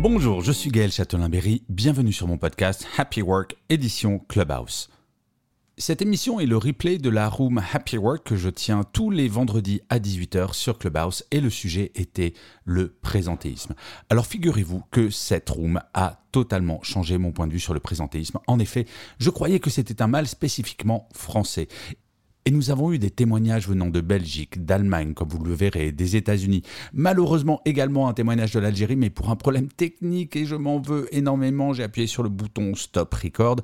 Bonjour, je suis Gaël Châtelain-Berry, bienvenue sur mon podcast Happy Work édition Clubhouse. Cette émission est le replay de la room Happy Work que je tiens tous les vendredis à 18h sur Clubhouse et le sujet était le présentéisme. Alors figurez-vous que cette room a totalement changé mon point de vue sur le présentéisme. En effet, je croyais que c'était un mal spécifiquement français et nous avons eu des témoignages venant de Belgique, d'Allemagne, comme vous le verrez, des États-Unis. Malheureusement également un témoignage de l'Algérie, mais pour un problème technique, et je m'en veux énormément, j'ai appuyé sur le bouton Stop Record.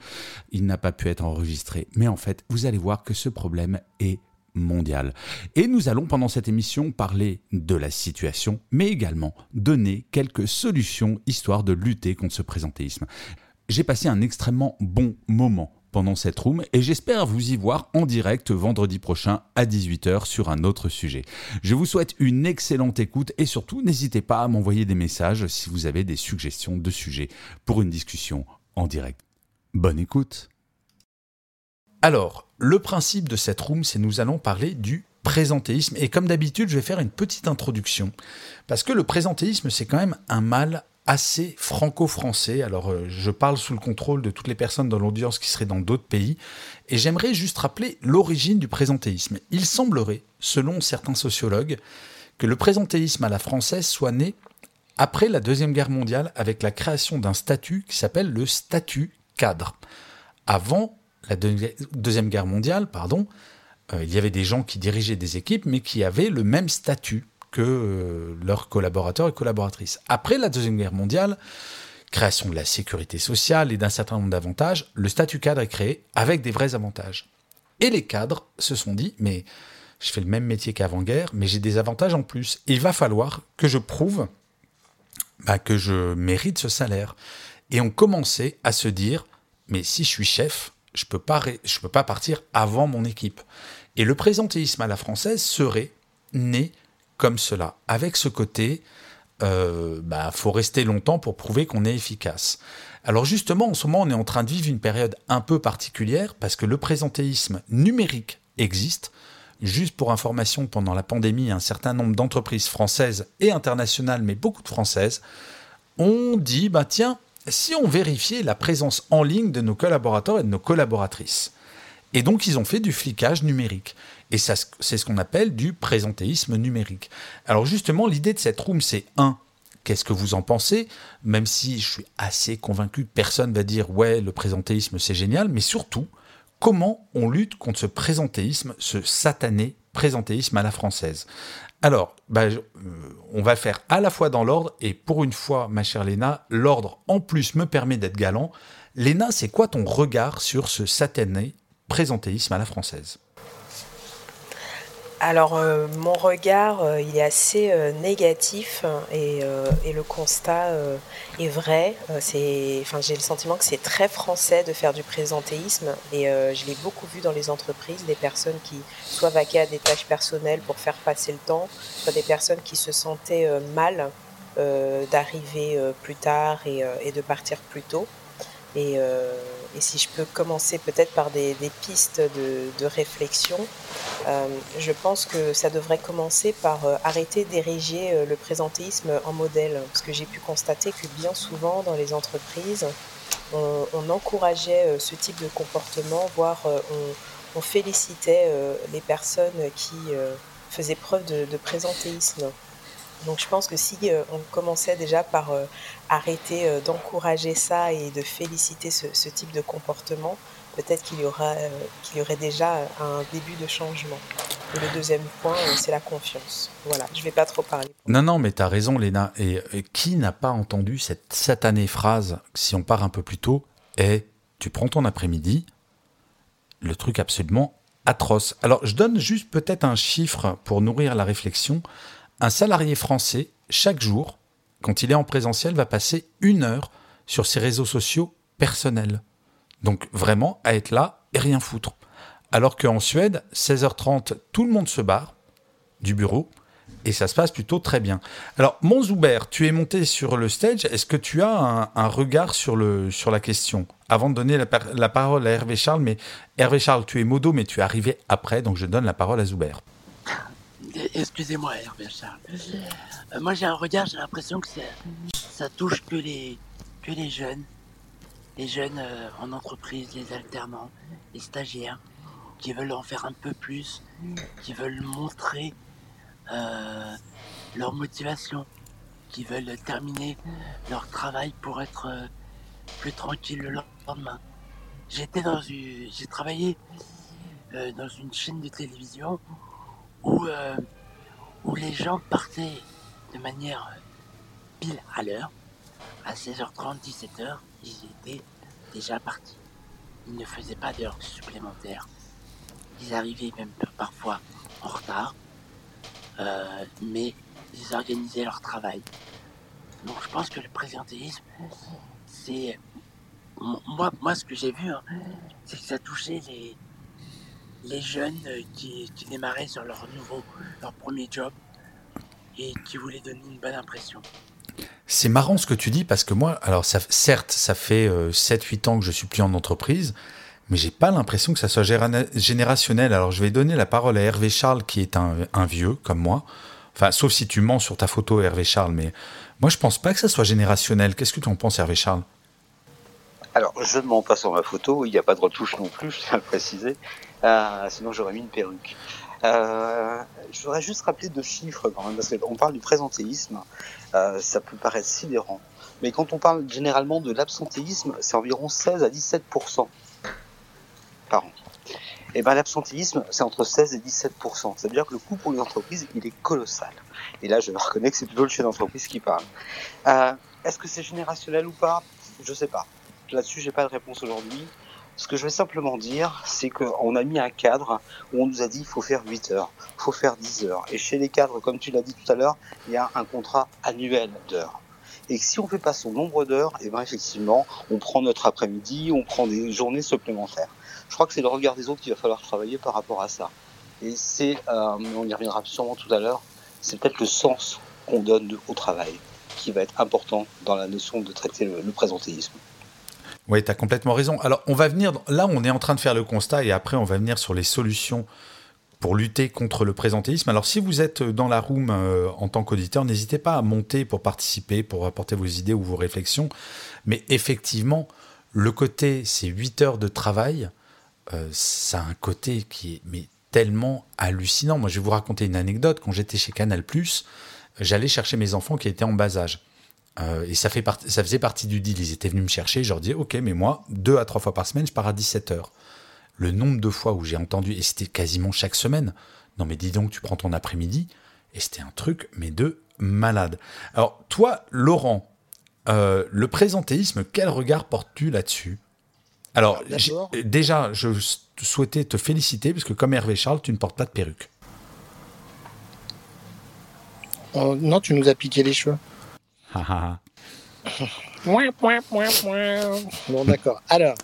Il n'a pas pu être enregistré. Mais en fait, vous allez voir que ce problème est mondial. Et nous allons pendant cette émission parler de la situation, mais également donner quelques solutions histoire de lutter contre ce présentéisme. J'ai passé un extrêmement bon moment cette room et j'espère vous y voir en direct vendredi prochain à 18h sur un autre sujet. Je vous souhaite une excellente écoute et surtout n'hésitez pas à m'envoyer des messages si vous avez des suggestions de sujets pour une discussion en direct. Bonne écoute Alors, le principe de cette room, c'est nous allons parler du présentéisme et comme d'habitude, je vais faire une petite introduction parce que le présentéisme, c'est quand même un mal assez franco-français. Alors, euh, je parle sous le contrôle de toutes les personnes dans l'audience qui seraient dans d'autres pays. Et j'aimerais juste rappeler l'origine du présentéisme. Il semblerait, selon certains sociologues, que le présentéisme à la française soit né après la Deuxième Guerre mondiale avec la création d'un statut qui s'appelle le statut cadre. Avant la Deuxième Guerre mondiale, pardon, euh, il y avait des gens qui dirigeaient des équipes, mais qui avaient le même statut que euh, leurs collaborateurs et collaboratrices. Après la Deuxième Guerre mondiale, création de la sécurité sociale et d'un certain nombre d'avantages, le statut cadre est créé avec des vrais avantages. Et les cadres se sont dit, mais je fais le même métier qu'avant-guerre, mais j'ai des avantages en plus. il va falloir que je prouve bah, que je mérite ce salaire. Et on commençait à se dire, mais si je suis chef, je ne peux, peux pas partir avant mon équipe. Et le présentéisme à la française serait né comme cela, avec ce côté, euh, bah, faut rester longtemps pour prouver qu'on est efficace. Alors justement, en ce moment, on est en train de vivre une période un peu particulière parce que le présentéisme numérique existe. Juste pour information, pendant la pandémie, un certain nombre d'entreprises françaises et internationales, mais beaucoup de françaises, ont dit, bah tiens, si on vérifiait la présence en ligne de nos collaborateurs et de nos collaboratrices. Et donc, ils ont fait du flicage numérique. Et c'est ce qu'on appelle du présentéisme numérique. Alors justement, l'idée de cette room, c'est un, qu'est-ce que vous en pensez? Même si je suis assez convaincu que personne va dire ouais, le présentéisme c'est génial, mais surtout, comment on lutte contre ce présentéisme, ce satané présentéisme à la française? Alors, bah, euh, on va faire à la fois dans l'ordre, et pour une fois, ma chère Léna, l'ordre en plus me permet d'être galant. Léna, c'est quoi ton regard sur ce satané présentéisme à la française? Alors euh, mon regard, euh, il est assez euh, négatif et, le constat est vrai. c'est, enfin, j'ai le sentiment que c'est très français de faire du présentéisme et je l'ai beaucoup vu dans les entreprises, des personnes qui soit vaquaient à des tâches personnelles pour faire passer le temps, soit des personnes qui se sentaient mal d'arriver plus tard et, de partir plus tôt. Si je peux commencer peut-être par des, pistes de réflexion, euh, je pense que ça devrait commencer par euh, arrêter d'ériger euh, le présentéisme en modèle, parce que j'ai pu constater que bien souvent dans les entreprises, on, encourageait ce type de comportement, voire on, félicitait les personnes qui faisaient preuve de, présentéisme. Donc je pense que si on commençait déjà par arrêter d'encourager ça et de féliciter ce type de comportement, peut-être qu'il y, euh, y aurait déjà un début de changement. Et le deuxième point, euh, c'est la confiance. Voilà, je ne vais pas trop parler. Non, non, mais tu as raison, Léna. Et, qui n'a pas entendu cette satanée phrase, si on part un peu plus tôt, est tu prends ton après-midi, le truc absolument atroce. Alors, je donne juste peut-être un chiffre pour nourrir la réflexion. Un salarié français, chaque jour, quand il est en présentiel, va passer une heure sur ses réseaux sociaux personnels. Donc, vraiment, à être là et rien foutre. Alors qu'en Suède, 16h30, tout le monde se barre du bureau et ça se passe plutôt très bien. Alors, mon tu es monté sur le stage. Est-ce que tu as un, regard sur, le, sur la question? Avant de donner la, parole à Hervé Charles, mais Hervé Charles, tu es modo, mais tu es arrivé après, donc je donne la parole à Zuber. Excusez-moi, Hervé Charles. Euh, moi, j'ai un regard, j'ai l'impression que ça, touche que les, jeunes. Les jeunes euh, en entreprise, les alternants, les stagiaires, qui veulent en faire un peu plus, qui veulent montrer euh, leur motivation, qui veulent terminer leur travail pour être plus tranquille le lendemain. J'ai travaillé dans une chaîne de télévision où, où les gens partaient de manière pile à l'heure, à 16h30, 17h, ils étaient déjà partis. Ils ne faisaient pas d'heures supplémentaires. Ils arrivaient même parfois en retard. Euh, mais ils organisaient leur travail. Donc je pense que le présentéisme, c'est... Moi, moi, ce que j'ai vu, hein, c'est que ça touchait les, les jeunes qui, qui, démarraient sur leur nouveau, leur premier job et qui voulaient donner une bonne impression. C'est marrant ce que tu dis parce que moi, alors ça, certes, ça fait 7-8 euh, ans que je suis plus en entreprise, mais j'ai pas l'impression que ça soit générationnel. Alors je vais donner la parole à Hervé Charles, qui est un, vieux comme moi. Enfin, sauf si tu mens sur ta photo, Hervé Charles, mais moi je pense pas que ça soit générationnel. Qu'est-ce que tu en penses, Hervé Charles? Alors, je ne mens pas sur ma photo, il n'y a pas de retouche non plus, je tiens à le préciser. Euh, sinon, j'aurais mis une perruque. Euh, je voudrais juste rappeler deux chiffres quand même, parce qu'on parle du présentéisme, euh, ça peut paraître sidérant. Mais quand on parle généralement de l'absentéisme, c'est environ 16 à 17% et eh ben l'absentéisme, c'est entre 16 et 17% Ça veut dire que le coût pour les entreprises, il est colossal. Et là, je reconnais que c'est plutôt le chef d'entreprise qui parle. Euh, est-ce que c'est générationnel ou pas? Je sais pas. Là-dessus, j'ai pas de réponse aujourd'hui. Ce que je vais simplement dire, c'est qu'on a mis un cadre où on nous a dit il faut faire 8 heures, il faut faire 10 heures. Et chez les cadres, comme tu l'as dit tout à l'heure, il y a un contrat annuel d'heures. Et si on fait pas son nombre d'heures, et eh ben effectivement, on prend notre après-midi, on prend des journées supplémentaires je crois que c'est le regard des autres qu'il va falloir travailler par rapport à ça. Et c'est, euh, on y reviendra sûrement tout à l'heure, c'est peut-être le sens qu'on donne au travail qui va être important dans la notion de traiter le, présentéisme. Oui, tu as complètement raison. Alors, on va venir, là, on est en train de faire le constat et après, on va venir sur les solutions pour lutter contre le présentéisme. Alors, si vous êtes dans la room euh, en tant qu'auditeur, n'hésitez pas à monter pour participer, pour apporter vos idées ou vos réflexions. Mais effectivement, le côté, c'est 8 heures de travail, euh, ça a un côté qui est mais tellement hallucinant. Moi, je vais vous raconter une anecdote. Quand j'étais chez Canal+, j'allais chercher mes enfants qui étaient en bas âge. Euh, et ça, fait ça faisait partie du deal. Ils étaient venus me chercher. Je leur disais, OK, mais moi, deux à trois fois par semaine, je pars à 17 heures. Le nombre de fois où j'ai entendu, et c'était quasiment chaque semaine, non mais dis donc, tu prends ton après-midi, et c'était un truc, mais de malade. Alors, toi, Laurent, euh, le présentéisme, quel regard portes-tu là-dessus? Alors, déjà, je souhaitais te féliciter, parce que comme Hervé Charles, tu ne portes pas de perruque. Oh, non, tu nous as piqué les cheveux. Bon, d'accord. Alors,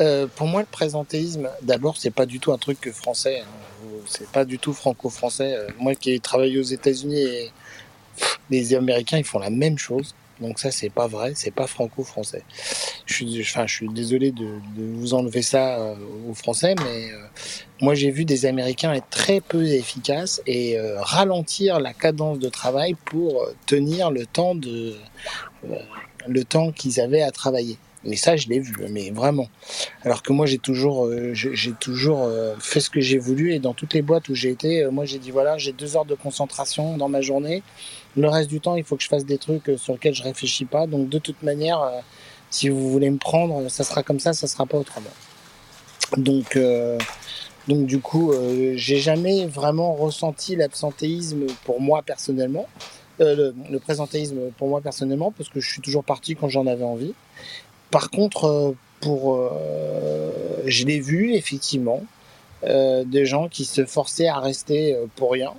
euh, pour moi, le présentéisme, d'abord, c'est pas du tout un truc français. Hein. C'est pas du tout franco-français. Euh, moi qui ai travaillé aux États-Unis, les Américains, ils font la même chose. Donc ça, c'est pas vrai, c'est pas franco-français. Je suis, désolé de, vous enlever ça euh, aux Français, mais euh, moi j'ai vu des Américains être très peu efficaces et euh, ralentir la cadence de travail pour tenir le temps qu'ils avaient à travailler. Mais ça, je l'ai vu, mais vraiment. Alors que moi, j'ai toujours, j'ai toujours fait ce que j'ai voulu et dans toutes les boîtes où j'ai été, moi, j'ai dit voilà, j'ai deux heures de concentration dans ma journée. Le reste du temps, il faut que je fasse des trucs euh, sur lesquels je réfléchis pas. Donc de toute manière, euh, si vous voulez me prendre, ça sera comme ça, ça sera pas autrement. Donc euh, donc du coup, j'ai jamais vraiment ressenti l'absentéisme pour moi personnellement, le, présentéisme pour moi personnellement, parce que je suis toujours parti quand j'en avais envie. Par contre, pour, je l'ai vu effectivement. euh, de gens qui se forçaient à rester euh, pour rien.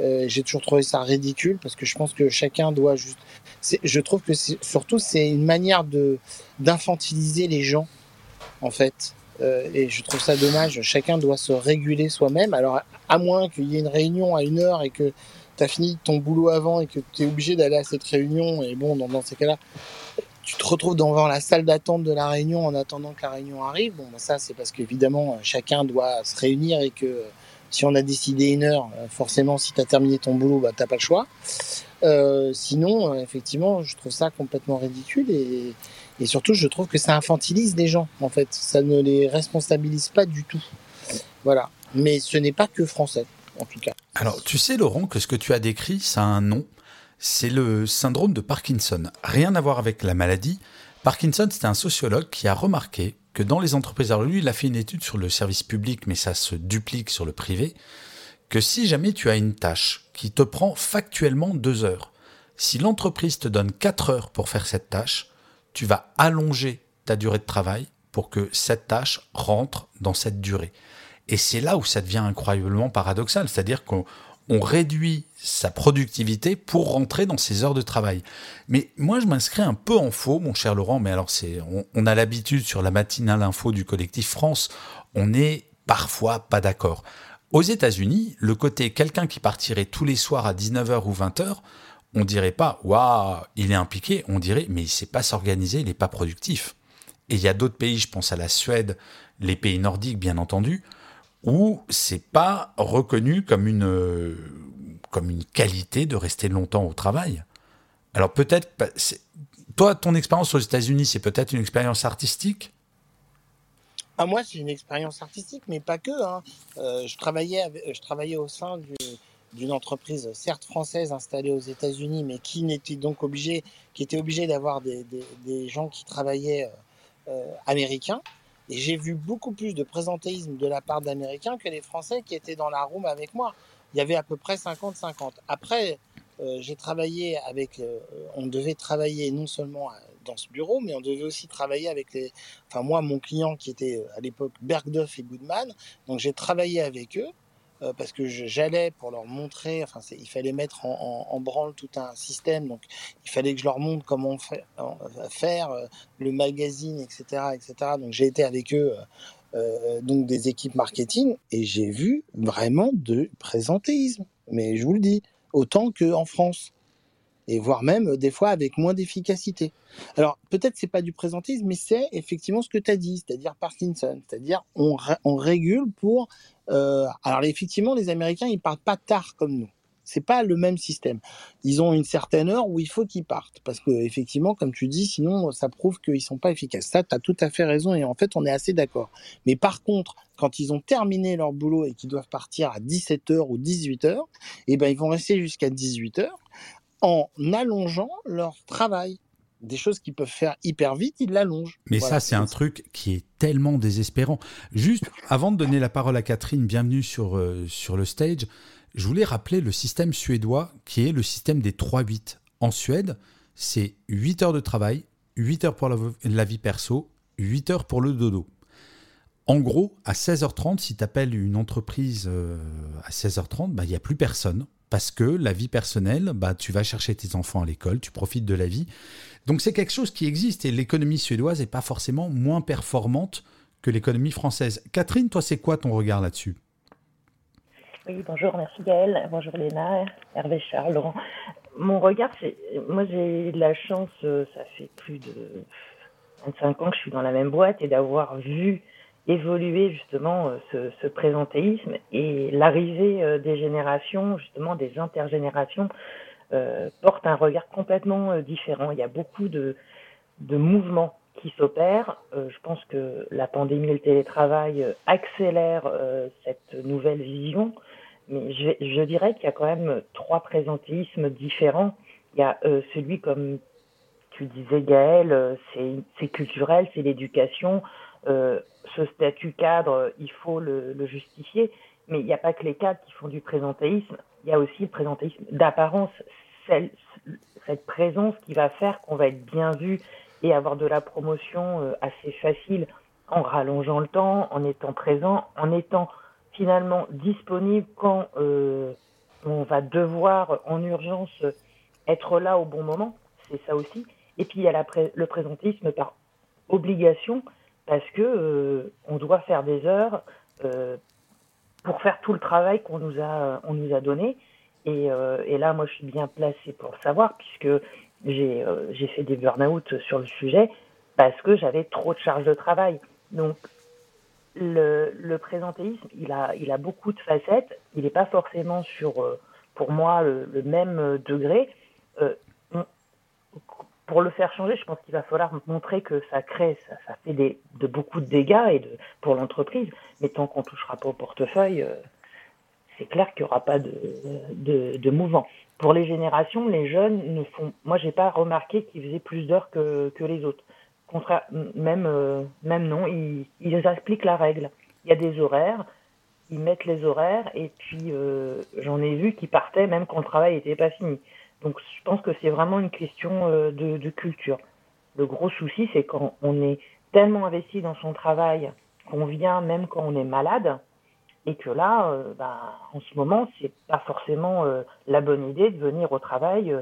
Euh, j'ai toujours trouvé ça ridicule parce que je pense que chacun doit juste. Je trouve que surtout c'est une manière de d'infantiliser les gens en fait. Euh, et je trouve ça dommage. Chacun doit se réguler soi-même. Alors à moins qu'il y ait une réunion à une heure et que tu as fini ton boulot avant et que tu es obligé d'aller à cette réunion. Et bon, dans ces cas-là, tu te retrouves devant la salle d'attente de la réunion en attendant que la réunion arrive. Bon, bah, ça, c'est parce qu'évidemment, chacun doit se réunir et que si on a décidé une heure, euh, forcément, si tu as terminé ton boulot, bah, tu pas le choix. Euh, sinon, euh, effectivement, je trouve ça complètement ridicule et, et, surtout, je trouve que ça infantilise les gens, en fait. Ça ne les responsabilise pas du tout. Voilà. Mais ce n'est pas que français, en tout cas. Alors, tu sais, Laurent, que ce que tu as décrit, ça a un nom. C'est le syndrome de Parkinson. Rien à voir avec la maladie. Parkinson, c'est un sociologue qui a remarqué que dans les entreprises, alors lui, il a fait une étude sur le service public, mais ça se duplique sur le privé, que si jamais tu as une tâche qui te prend factuellement deux heures, si l'entreprise te donne quatre heures pour faire cette tâche, tu vas allonger ta durée de travail pour que cette tâche rentre dans cette durée. Et c'est là où ça devient incroyablement paradoxal, c'est-à-dire qu'on on réduit sa productivité pour rentrer dans ses heures de travail. Mais moi, je m'inscris un peu en faux, mon cher Laurent, mais alors c'est, on, a l'habitude sur la matinale info du collectif France, on n'est parfois pas d'accord. Aux États-Unis, le côté quelqu'un qui partirait tous les soirs à 19h ou 20h, on dirait pas, waouh, il est impliqué, on dirait, mais il sait pas s'organiser, il n'est pas productif. Et il y a d'autres pays, je pense à la Suède, les pays nordiques, bien entendu, où c'est pas reconnu comme une, comme une qualité de rester longtemps au travail. Alors peut-être, toi, ton expérience aux États-Unis, c'est peut-être une expérience artistique? Ah, Moi, c'est une expérience artistique, mais pas que. Hein. Euh, je, travaillais je travaillais au sein d'une entreprise, certes française, installée aux États-Unis, mais qui n'était donc obligée, était obligée d'avoir des, des, gens qui travaillaient euh, euh, américains. Et j'ai vu beaucoup plus de présentéisme de la part d'Américains que les Français qui étaient dans la room avec moi. Il y avait à peu près 50-50. Après, euh, j'ai travaillé avec. Euh, on devait travailler non seulement euh, dans ce bureau, mais on devait aussi travailler avec les. Enfin, moi, mon client qui était à l'époque Bergdorf et Goodman. Donc, j'ai travaillé avec eux. Euh, parce que j'allais pour leur montrer, enfin, il fallait mettre en, branle tout un système, donc il fallait que je leur montre comment faire euh, le magazine, etc., etc. Donc j'ai été avec eux, euh, donc des équipes marketing, et j'ai vu vraiment de présentéisme. Mais je vous le dis, autant qu'en France et voire même des fois avec moins d'efficacité. Alors peut-être c'est pas du présentisme, mais c'est effectivement ce que tu as dit, c'est-à-dire Parkinson, c'est-à-dire on régule pour. Euh, alors effectivement, les Américains ils partent pas tard comme nous. C'est pas le même système. Ils ont une certaine heure où il faut qu'ils partent parce que effectivement, comme tu dis, sinon ça prouve qu'ils sont pas efficaces. Ça, tu as tout à fait raison et en fait, on est assez d'accord. Mais par contre, quand ils ont terminé leur boulot et qu'ils doivent partir à 17h ou 18h, eh ben ils vont rester jusqu'à 18h en allongeant leur travail. Des choses qu'ils peuvent faire hyper vite, ils l'allongent. Mais ça, c'est un truc qui est tellement désespérant. Juste, avant de donner la parole à Catherine, bienvenue sur, euh, sur le stage, je voulais rappeler le système suédois qui est le système des 3-8. En Suède, c'est 8 heures de travail, 8 heures pour la, vie perso, 8 heures pour le dodo. En gros, à 16h30, si tu appelles une entreprise euh, à 16h30, bah, il n'y a plus personne parce que la vie personnelle, bah, tu vas chercher tes enfants à l'école, tu profites de la vie. Donc c'est quelque chose qui existe et l'économie suédoise n'est pas forcément moins performante que l'économie française. Catherine, toi, c'est quoi ton regard là-dessus? Oui, bonjour, merci Gaëlle, bonjour Léna, Hervé Charles, Laurent. Mon regard, c'est, moi j'ai de la chance, euh, ça fait plus de 25 ans que je suis dans la même boîte et d'avoir vu évoluer justement euh, ce, présentéisme et l'arrivée euh, des générations, justement des intergénérations, euh, porte un regard complètement euh, différent. Il y a beaucoup de, de mouvements qui s'opèrent. je pense que la pandémie et le télétravail accélèrent cette nouvelle vision, mais je, je dirais qu'il y a quand même trois présentéismes différents. Il y a celui, comme tu disais Gaël, c'est culturel, c'est l'éducation. Euh, ce statut cadre, il faut le, justifier, mais il n'y a pas que les cadres qui font du présentéisme, il y a aussi le présentéisme d'apparence, cette présence qui va faire qu'on va être bien vu et avoir de la promotion euh, assez facile en rallongeant le temps, en étant présent, en étant finalement disponible quand on va devoir en urgence être là au bon moment, c'est ça aussi. Et puis il y a le présentisme par obligation, parce que euh, on doit faire des heures euh, pour faire tout le travail qu'on nous a on nous a donné. Et, euh, là, moi, je suis bien placée pour le savoir, puisque j'ai j'ai fait des burn-out sur le sujet, parce que j'avais trop de charges de travail. Donc le, le présentéisme, il a, il a beaucoup de facettes. Il n'est pas forcément sur, pour moi, le même degré. Pour le faire changer, je pense qu'il va falloir montrer que ça crée, ça, fait de beaucoup de dégâts et de, pour l'entreprise. Mais tant qu'on touchera pas au portefeuille, euh, c'est clair qu'il n'y aura pas de, mouvement. Pour les générations, les jeunes ne font. Moi, j'ai pas remarqué qu'ils faisaient plus d'heures que, les autres. Même, euh, même non, ils, ils expliquent la règle. Il y a des horaires, ils mettent les horaires, et puis euh, j'en ai vu qui partaient même quand le travail n'était pas fini. Donc je pense que c'est vraiment une question euh, de, culture. Le gros souci, c'est quand on est tellement investi dans son travail qu'on vient même quand on est malade, et que là, euh, bah, en ce moment, c'est pas forcément euh, la bonne idée de venir au travail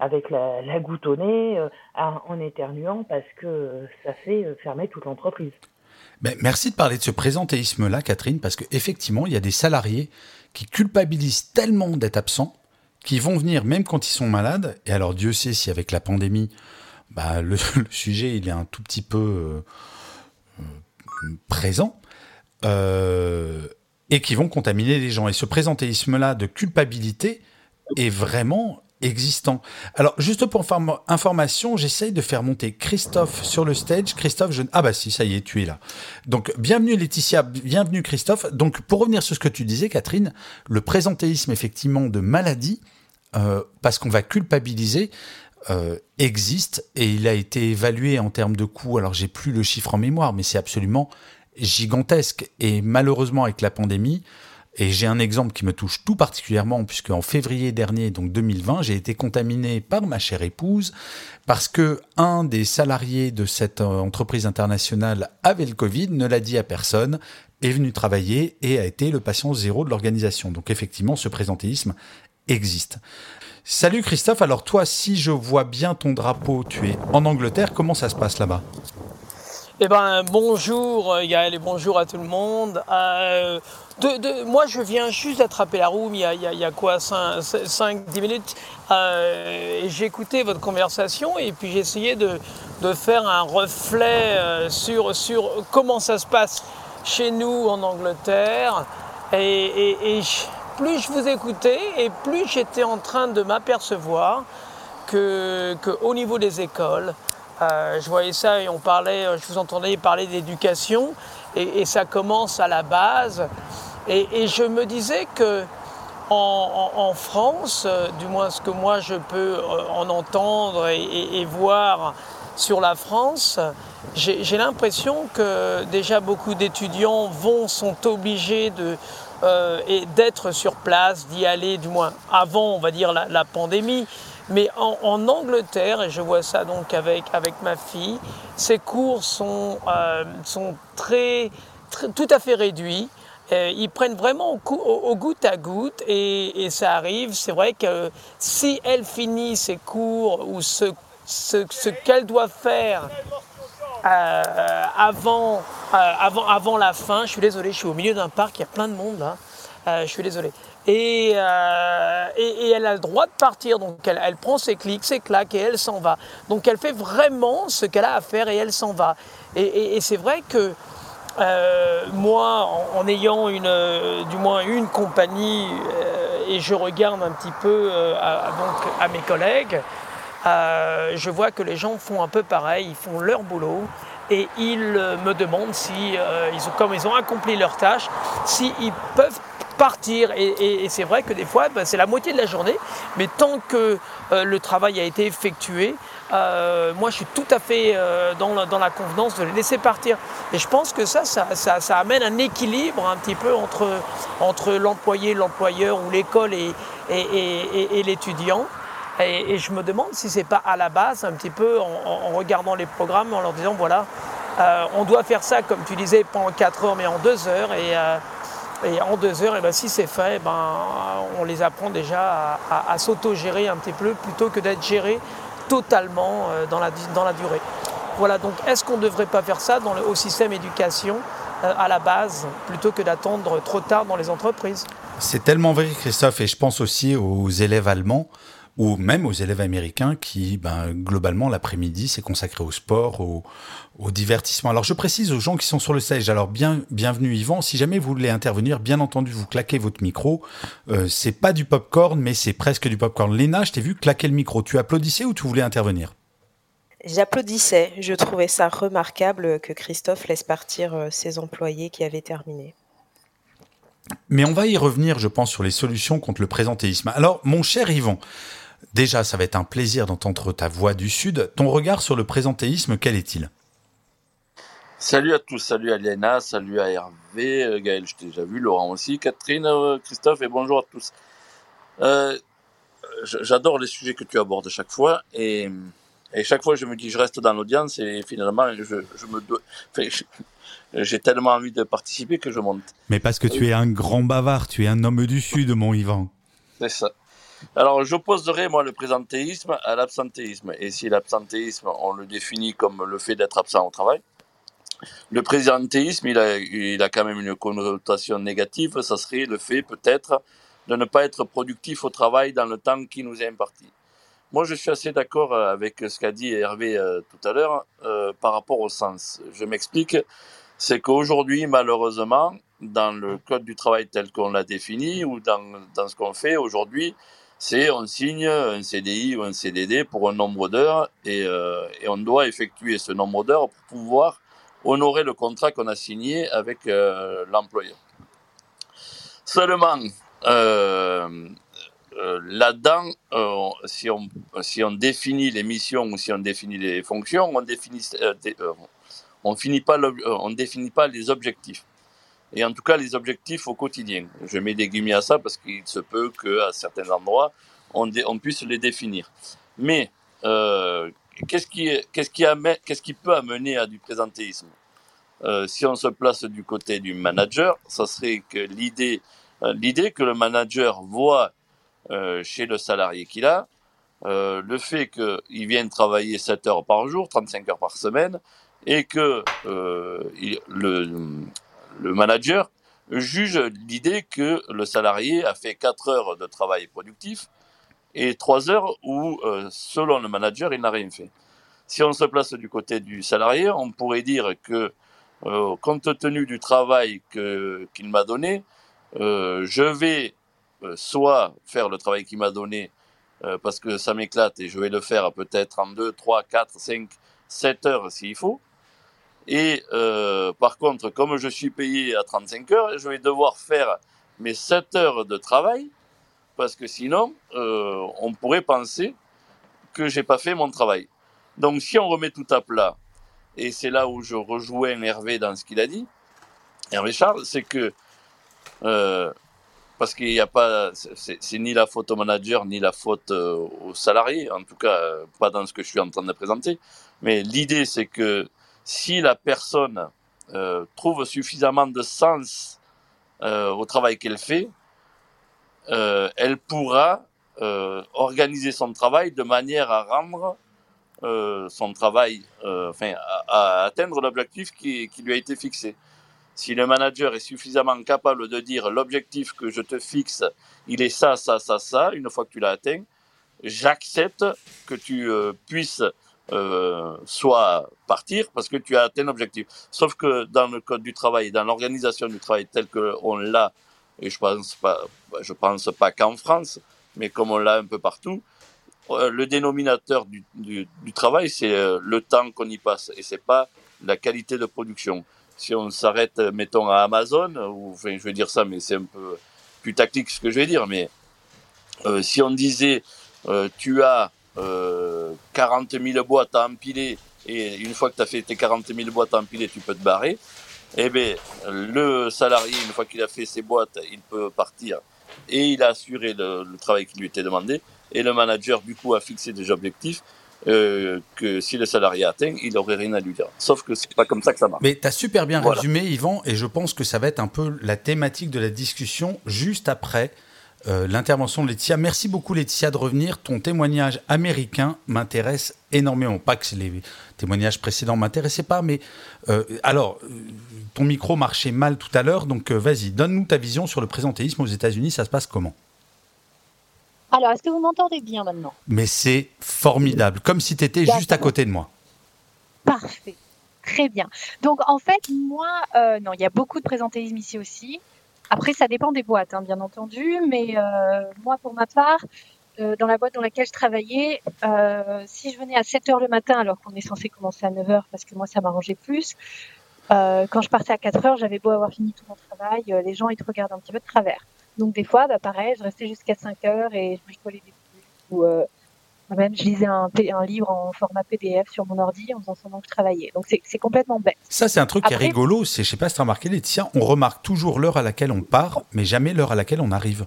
avec la, la, goutte au nez, en éternuant, parce que ça fait fermer toute l'entreprise. Merci de parler de ce présentéisme-là, Catherine, parce qu'effectivement, il y a des salariés qui culpabilisent tellement d'être absents qui vont venir même quand ils sont malades. Et alors Dieu sait si avec la pandémie, bah, le, sujet il est un tout petit peu euh, euh, présent. Euh, et qui vont contaminer les gens. Et ce présentéisme-là de culpabilité est vraiment existant. Alors, juste pour information, j'essaye de faire monter Christophe sur le stage. Christophe, je... Ah bah si, ça y est, tu es là. Donc, bienvenue Laetitia, bienvenue Christophe. Donc, pour revenir sur ce que tu disais, Catherine, le présentéisme, effectivement, de maladie, euh, parce qu'on va culpabiliser, euh, existe et il a été évalué en termes de coûts. Alors, j'ai plus le chiffre en mémoire, mais c'est absolument gigantesque. Et malheureusement, avec la pandémie, et j'ai un exemple qui me touche tout particulièrement, puisque en février dernier, donc 2020, j'ai été contaminé par ma chère épouse, parce que un des salariés de cette euh, entreprise internationale avait le Covid, ne l'a dit à personne, est venu travailler et a été le patient zéro de l'organisation. Donc effectivement, ce présentéisme existe. Salut Christophe, alors toi, si je vois bien ton drapeau, tu es en Angleterre, comment ça se passe là-bas? Eh ben, bonjour euh, Gaël et bonjour à tout le monde. Euh, moi, je viens juste d'attraper la roue il y a, il y a quoi, 5-10 minutes. Euh, j'ai écouté votre conversation et puis j'ai essayé de, faire un reflet euh, sur, comment ça se passe chez nous en Angleterre. Et, et, plus je vous écoutais et plus j'étais en train de m'apercevoir que, au niveau des écoles, euh, je voyais ça et on parlait, je vous entendais parler d'éducation et, ça commence à la base. Et, je me disais que en, France, euh, du moins ce que moi je peux euh, en entendre et, voir sur la France, j'ai l'impression que déjà beaucoup d'étudiants vont, sont obligés de, d'être sur place, d'y aller, du moins avant, on va dire, la pandémie, mais en, Angleterre, et je vois ça donc avec, avec ma fille, ces cours sont, euh, sont très, tout à fait réduits. Euh, ils prennent vraiment au, goutte à goutte et, et ça arrive. C'est vrai que si elle finit ses cours ou ce, ce qu'elle doit faire euh, avant, avant, avant la fin, je suis désolé, je suis au milieu d'un parc, il y a plein de monde là. je suis désolé. Euh, et, et, elle a le droit de partir, donc elle, elle, prend ses clics, ses claques et elle s'en va. Donc elle fait vraiment ce qu'elle a à faire et elle s'en va. Et, c'est vrai que euh, moi, en, ayant une, du moins une compagnie, euh, et je regarde un petit peu à mes collègues, je vois que les gens font un peu pareil, ils font leur boulot et ils me demandent si, ont, comme ils ont accompli leur tâche, s'ils peuvent partir. Et, c'est vrai que des fois, ben, c'est la moitié de la journée, mais tant que euh, le travail a été effectué, euh, moi je suis tout à fait euh, dans, la, convenance de les laisser partir. Et je pense que ça, ça, amène un équilibre un petit peu entre, l'employé, l'employeur ou l'école et, l'étudiant. Et, je me demande si c'est pas à la base un petit peu en, regardant les programmes, en leur disant voilà, on doit faire ça, comme tu disais, pas en 4 heures, mais en 2 heures. Et, et en 2 heures, et ben, si c'est fait, ben, on les apprend déjà à, s'auto-gérer un petit peu plutôt que d'être géré totalement dans la, dans la durée. Voilà, donc est-ce qu'on ne devrait pas faire ça dans le, au système éducation à la base plutôt que d'attendre trop tard dans les entreprises? C'est tellement vrai, Christophe, et je pense aussi aux élèves allemands ou même aux élèves américains qui, ben, globalement, l'après-midi, c'est consacré au sport, au, au, divertissement. Alors, je précise aux gens qui sont sur le stage, alors bien, bienvenue Yvan, si jamais vous voulez intervenir, bien entendu, vous claquez votre micro. Euh, c'est pas du popcorn, mais c'est presque du popcorn. Léna, je t'ai vu claquer le micro. Tu applaudissais ou tu voulais intervenir? J'applaudissais. Je trouvais ça remarquable que Christophe laisse partir euh, ses employés qui avaient terminé. Mais on va y revenir, je pense, sur les solutions contre le présentéisme. Alors, mon cher Yvan, Déjà, ça va être un plaisir d'entendre ta voix du Sud. Ton regard sur le présentéisme, quel est-il? Salut à tous, salut à Léna, salut à Hervé, euh, Gaël, je t'ai déjà vu, Laurent aussi, Catherine, euh, Christophe et bonjour à tous. Euh, J'adore les sujets que tu abordes chaque fois et, et, chaque fois je me dis je reste dans l'audience et finalement je, je me j'ai tellement envie de participer que je monte. Mais parce que tu es un grand bavard, tu es un homme du Sud, mon Yvan. C'est ça. Alors, j'opposerai, moi, le présentéisme à l'absentéisme. Et si l'absentéisme, on le définit comme le fait d'être absent au travail, le présentéisme, il a, il a quand même une connotation négative. Ça serait le fait, peut-être, de ne pas être productif au travail dans le temps qui nous est imparti. Moi, je suis assez d'accord avec ce qu'a dit Hervé euh, tout à l'heure euh, par rapport au sens. Je m'explique. C'est qu'aujourd'hui, malheureusement, dans le code du travail tel qu'on l'a défini ou dans, dans ce qu'on fait aujourd'hui, c'est on signe un CDI ou un CDD pour un nombre d'heures et, euh, et, on doit effectuer ce nombre d'heures pour pouvoir honorer le contrat qu'on a signé avec euh, l'employeur. Seulement, euh, euh là-dedans, si, on, si on définit les missions ou si on définit les fonctions, on définit, on finit pas on définit pas les objectifs et en tout cas les objectifs au quotidien. Je mets des guillemets à ça parce qu'il se peut qu'à certains endroits, on, puisse les définir. Mais euh, qu'est-ce qui, qu'est-ce qui, qui peut amener à du présentéisme? Euh, Si on se place du côté du manager, ça serait que l'idée, euh, que le manager voit chez le salarié qu'il a, le fait qu'il vienne travailler 7 heures par jour, 35 heures par semaine, et que le, le manager juge l'idée que le salarié a fait 4 heures de travail productif et 3 heures où, euh, selon le manager, il n'a rien fait. Si on se place du côté du salarié, on pourrait dire que, euh, compte tenu du travail qu'il m'a donné, euh, je vais euh, soit faire le travail qu'il m'a donné euh, parce que ça m'éclate et je vais le faire peut-être en 2, 3, 4, 5, 7 heures s'il faut, et euh, par contre, comme je suis payé à 35 heures, je vais devoir faire mes 7 heures de travail parce que sinon, euh, on pourrait penser que j'ai pas fait mon travail. Donc, si on remet tout à plat, et c'est là où je rejoins Hervé dans ce qu'il a dit, Hervé Charles, c'est que euh, parce qu'il n'y a pas, c'est ni la faute au manager ni la faute euh, aux salariés, en tout cas pas dans ce que je suis en train de présenter. Mais l'idée, c'est que si la personne euh, trouve suffisamment de sens euh, au travail qu'elle fait, euh, elle pourra organiser son travail de manière à rendre son travail, enfin, à, atteindre l'objectif qui lui a été fixé. Si le manager est suffisamment capable de dire l'objectif que je te fixe, il est ça, ça, ça, ça, une fois que tu l'as atteint, j'accepte que tu puisses euh, soit partir parce que tu as atteint l'objectif. Sauf que dans le code du travail, dans l'organisation du travail tel qu'on l'a, et je pense pas, je pense pas qu'en France, mais comme on l'a un peu partout, euh, le dénominateur du, du, du travail, c'est euh, le temps qu'on y passe et c'est pas la qualité de production. Si on s'arrête, mettons, à Amazon, ou enfin, je vais dire ça, mais c'est un peu plus tactique ce que je vais dire, mais euh, si on disait, euh, tu as euh, 40 000 boîtes à empiler et une fois que tu as fait tes 40 000 boîtes à empiler, tu peux te barrer. Eh bien, le salarié, une fois qu'il a fait ses boîtes, il peut partir et il a assuré le, le, travail qui lui était demandé. Et le manager, du coup, a fixé des objectifs. euh, que si le salarié atteint, il n'aurait rien à lui dire. Sauf que c'est pas comme ça que ça marche. Mais tu as super bien résumé, Yvan, et je pense que ça va être un peu la thématique de la discussion juste après euh, l'intervention de Laetitia. Merci beaucoup, Laetitia, de revenir. Ton témoignage américain m'intéresse énormément. Pas que les témoignages précédents ne m'intéressaient pas, mais euh, alors, ton micro marchait mal tout à l'heure, donc vas-y, donne-nous ta vision sur le présentéisme aux États-Unis. Ça se passe comment? Alors, est-ce que vous m'entendez bien maintenant? Mais c'est formidable, comme si tu étais juste à côté de moi. Parfait, très bien. Donc, en fait, moi, euh, non, il y a beaucoup de présentéisme ici aussi. Après, ça dépend des boîtes, hein, bien entendu, mais euh, moi, pour ma part, euh, dans la boîte dans laquelle je travaillais, si je venais à 7 heures le matin, alors qu'on est censé commencer à 9 heures, parce que moi, ça m'arrangeait plus, quand je partais à 4 heures, j'avais beau avoir fini tout mon travail, les gens, ils te regardent un petit peu de travers. Donc des fois, bah, pareil, je restais jusqu'à 5 heures et je bricolais des trucs ou euh, même je lisais un, un, livre en format PDF sur mon ordi en faisant semblant que je travaillais. Donc c'est complètement bête. Ça, c'est un truc qui est rigolo. Je sais pas si tu as remarqué, Laetitia, on remarque toujours l'heure à laquelle on part, mais jamais l'heure à laquelle on arrive.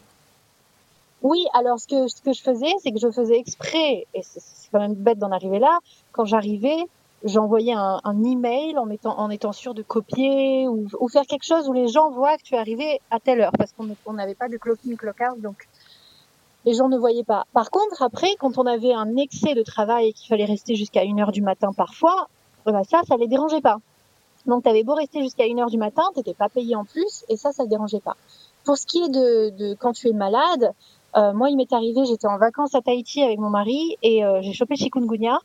Oui, alors ce que, ce que je faisais, c'est que je faisais exprès, et c'est quand même bête d'en arriver là, quand j'arrivais, j'envoyais un, un email en étant, en étant sûr de copier ou, ou, faire quelque chose où les gens voient que tu es arrivé à telle heure parce qu'on n'avait pas de clock-in, clock-out, donc les gens ne voyaient pas. Par contre, après, quand on avait un excès de travail et qu'il fallait rester jusqu'à une heure du matin parfois, eh ben ça, ça les dérangeait pas. Donc, tu avais beau rester jusqu'à une heure du matin, t'étais pas payé en plus, et ça, ça ne dérangeait pas. Pour ce qui est de, de quand tu es malade, euh, moi, il m'est arrivé, j'étais en vacances à Tahiti avec mon mari et euh, j'ai chopé chikungunya.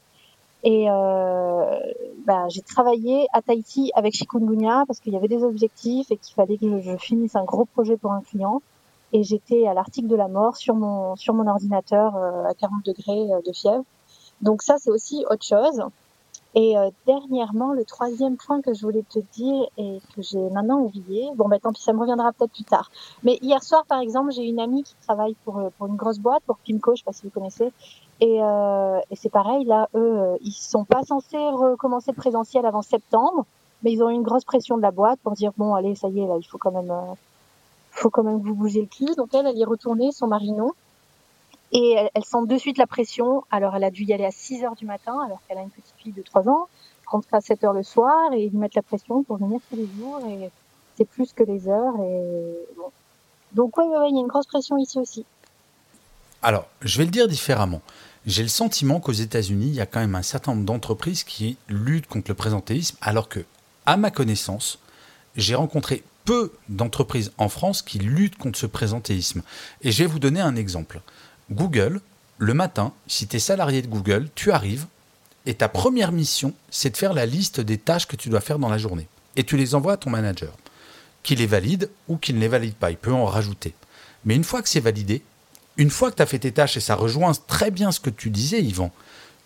Et euh, bah, j'ai travaillé à Tahiti avec Chikungunya parce qu'il y avait des objectifs et qu'il fallait que je, finisse un gros projet pour un client. Et j'étais à l'article de la mort sur mon sur mon ordinateur euh, à 40 degrés euh, de fièvre. Donc ça, c'est aussi autre chose. Et euh, dernièrement, le troisième point que je voulais te dire et que j'ai maintenant oublié, bon bah tant pis, ça me reviendra peut-être plus tard. Mais hier soir, par exemple, j'ai une amie qui travaille pour pour une grosse boîte, pour Pimco, je sais pas si vous connaissez, et, euh, et c'est pareil, là, eux, euh, ils sont pas censés recommencer le présentiel avant septembre, mais ils ont eu une grosse pression de la boîte pour dire bon, allez, ça y est, là, il faut quand même, euh, faut quand même que vous bougez le cul. Donc elle, elle y est retournée, son mari non. Et elle, sent de suite la pression. Alors elle a dû y aller à 6 heures du matin, alors qu'elle a une petite fille de 3 ans, rentrer à 7 heures le soir et lui mettre la pression pour venir tous les jours. Et c'est plus que les heures. Donc ouais, ouais, il y a une grosse pression ici aussi. Alors, je vais le dire différemment. J'ai le sentiment qu'aux États-Unis, il y a quand même un certain nombre d'entreprises qui luttent contre le présentéisme, alors que, à ma connaissance, j'ai rencontré peu d'entreprises en France qui luttent contre ce présentéisme. Et je vais vous donner un exemple. Google, le matin, si tu es salarié de Google, tu arrives et ta première mission, c'est de faire la liste des tâches que tu dois faire dans la journée. Et tu les envoies à ton manager, qu'il les valide ou qu'il ne les valide pas. Il peut en rajouter. Mais une fois que c'est validé, une fois que tu as fait tes tâches, et ça rejoint très bien ce que tu disais, Yvan,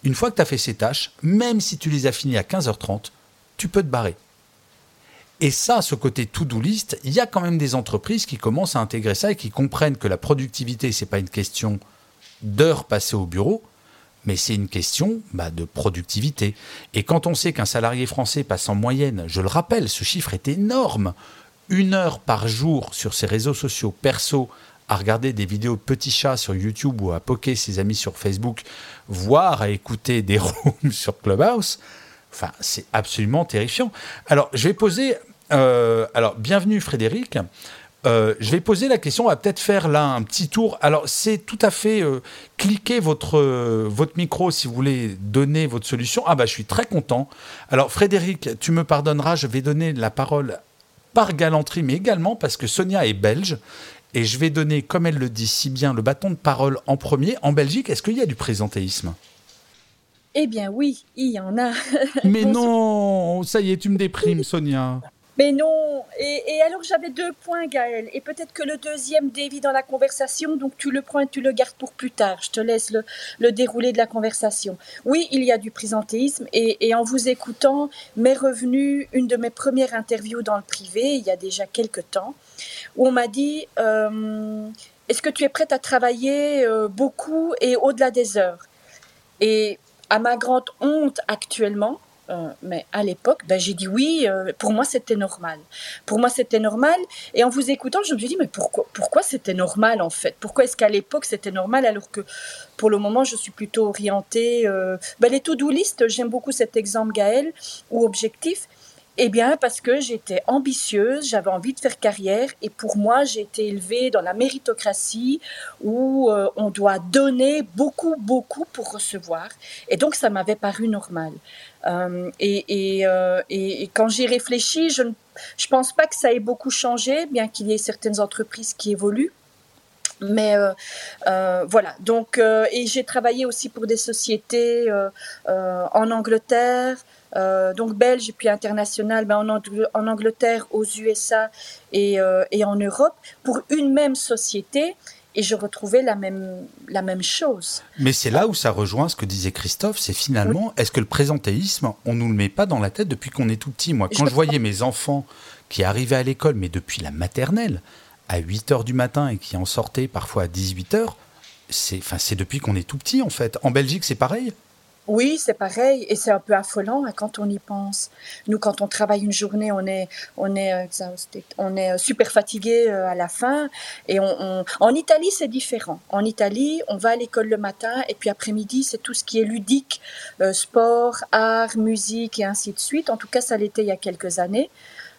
une fois que tu as fait ces tâches, même si tu les as finies à 15h30, tu peux te barrer. Et ça, ce côté to-do list, il y a quand même des entreprises qui commencent à intégrer ça et qui comprennent que la productivité, ce n'est pas une question d'heures passées au bureau, mais c'est une question bah, de productivité. Et quand on sait qu'un salarié français passe en moyenne, je le rappelle, ce chiffre est énorme, une heure par jour sur ses réseaux sociaux perso à regarder des vidéos de petits chats sur YouTube ou à poker ses amis sur Facebook, voire à écouter des rooms sur Clubhouse, enfin, c'est absolument terrifiant. Alors, je vais poser. Euh, alors, bienvenue Frédéric. Euh, je vais poser la question, on va peut-être faire là un petit tour. Alors, c'est tout à fait. Euh, cliquez votre, euh, votre micro si vous voulez donner votre solution. Ah, bah, je suis très content. Alors, Frédéric, tu me pardonneras, je vais donner la parole par galanterie, mais également parce que Sonia est belge et je vais donner, comme elle le dit si bien, le bâton de parole en premier. En Belgique, est-ce qu'il y a du présentéisme? Eh bien oui, il y en a. Mais non, ça y est, tu me déprimes, Sonia. Mais non, et, alors j'avais deux points, Gaël, et peut-être que le deuxième dévie dans la conversation, donc tu le prends et tu le gardes pour plus tard. Je te laisse le, le déroulé de la conversation. Oui, il y a du présentéisme, et, en vous écoutant, m'est revenue une de mes premières interviews dans le privé, il y a déjà quelques temps, où on m'a dit euh, Est-ce que tu es prête à travailler euh, beaucoup et au-delà des heures? Et à ma grande honte actuellement, Euh, mais à l'époque, ben, j'ai dit oui, euh, pour moi c'était normal. Pour moi c'était normal. Et en vous écoutant, je me suis dit, mais pourquoi, pourquoi c'était normal en fait? Pourquoi est-ce qu'à l'époque c'était normal alors que pour le moment je suis plutôt orientée. Euh, ben, les to-do list, j'aime beaucoup cet exemple Gaël, ou objectif. Eh bien, parce que j'étais ambitieuse, j'avais envie de faire carrière, et pour moi, j'ai été élevée dans la méritocratie où euh, on doit donner beaucoup, beaucoup pour recevoir. Et donc, ça m'avait paru normal. Euh, et, euh, et, quand j'y réfléchis, je ne je pense pas que ça ait beaucoup changé, bien qu'il y ait certaines entreprises qui évoluent. Mais voilà, donc, et j'ai travaillé aussi pour des sociétés en Angleterre, donc belge et puis international, ben en, Angleterre, aux USA et, et en Europe, pour une même société et je retrouvais la même, la même chose. Mais c'est là où ça rejoint ce que disait Christophe, c'est finalement, est-ce que le présentéisme, on nous le met pas dans la tête depuis qu'on est tout petit? Moi, quand je, je voyais mes enfants qui arrivaient à l'école, mais depuis la maternelle, à 8 heures du matin et qui en sortaient parfois à 18 heures, c'est, enfin, c'est depuis qu'on est tout petit en fait. En Belgique, c'est pareil oui, c'est pareil et c'est un peu affolant hein, quand on y pense. Nous, quand on travaille une journée, on est, on est, euh, on est euh, super fatigué euh, à la fin. Et on, en Italie, c'est différent. En Italie, on va à l'école le matin et puis après-midi, c'est tout ce qui est ludique, sport, art, musique et ainsi de suite. En tout cas, ça l'était il y a quelques années.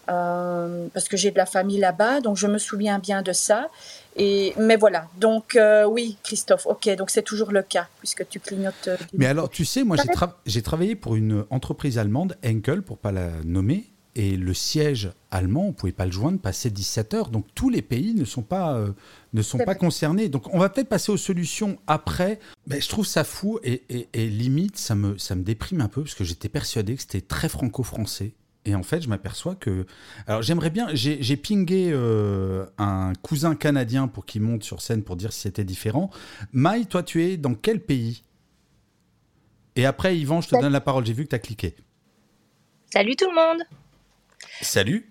Parce que j'ai de la famille là-bas, donc je me souviens bien de ça. Et, mais voilà, donc euh, oui, Christophe, ok, donc c'est toujours le cas, puisque tu clignotes. Euh, mais alors, tu sais, moi j'ai, tra travaillé pour une entreprise allemande, Enkel, pour pas la nommer, et le siège allemand, on pouvait pas le joindre passer 17 heures, donc tous les pays ne sont pas, euh, ne sont pas concernés. Donc on va peut-être passer aux solutions après. Mais je trouve ça fou et, et, et, limite, ça me, ça me déprime un peu, parce que j'étais persuadé que c'était très franco-français. Et en fait, je m'aperçois que. Alors, j'aimerais bien. J'ai pingé euh, un cousin canadien pour qu'il monte sur scène pour dire si c'était différent. Maï, toi, tu es dans quel pays? Et après, Yvan, je te donne la parole. J'ai vu que tu as cliqué. Salut tout le monde Salut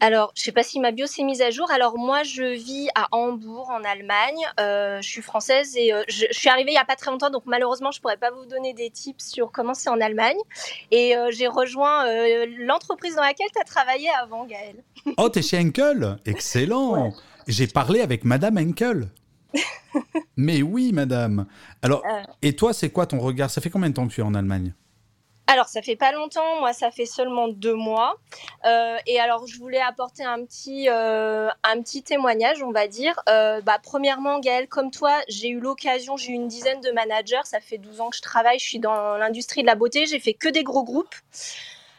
alors, je sais pas si ma bio s'est mise à jour. Alors moi, je vis à Hambourg, en Allemagne. Euh, je suis française et euh, je, je, suis arrivée il y a pas très longtemps, donc malheureusement, je pourrais pas vous donner des tips sur comment c'est en Allemagne. Et euh, j'ai rejoint l'entreprise dans laquelle tu as travaillé avant, Gaëlle. Oh, t'es chez Henkel Excellent ouais. J'ai parlé avec Madame Henkel. Mais oui, Madame. Alors, et toi, c'est quoi ton regard? Ça fait combien de temps que tu es en Allemagne? Alors, ça fait pas longtemps, moi, ça fait seulement deux mois. Euh, et alors, je voulais apporter un petit, euh, témoignage, on va dire. Euh, bah, premièrement, Gaëlle, comme toi, j'ai eu l'occasion, j'ai eu une dizaine de managers. Ça fait 12 ans que je travaille, je suis dans l'industrie de la beauté. J'ai fait que des gros groupes.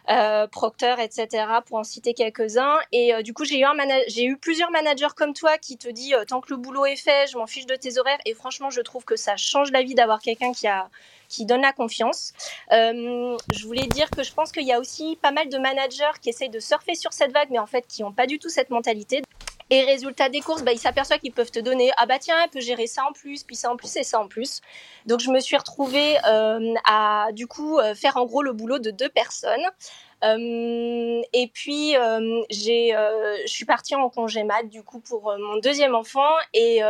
Euh, Procter, etc., pour en citer quelques-uns. Et euh, du coup, j'ai eu, plusieurs managers comme toi qui te dit euh, tant que le boulot est fait, je m'en fiche de tes horaires. Et franchement, je trouve que ça change la vie d'avoir quelqu'un qui qui donne la confiance. Euh, je voulais dire que je pense qu'il y a aussi pas mal de managers qui essayent de surfer sur cette vague, mais en fait qui n'ont pas du tout cette mentalité. Et résultat des courses, bah, ils s'aperçoivent qu'ils peuvent te donner ah bah tiens, elle peut gérer ça en plus, puis ça en plus et ça en plus. Donc je me suis retrouvée euh, à du coup euh, faire en gros le boulot de deux personnes. Euh, et puis euh, j'ai, euh, je suis partie en congé mat du coup pour mon deuxième enfant. Et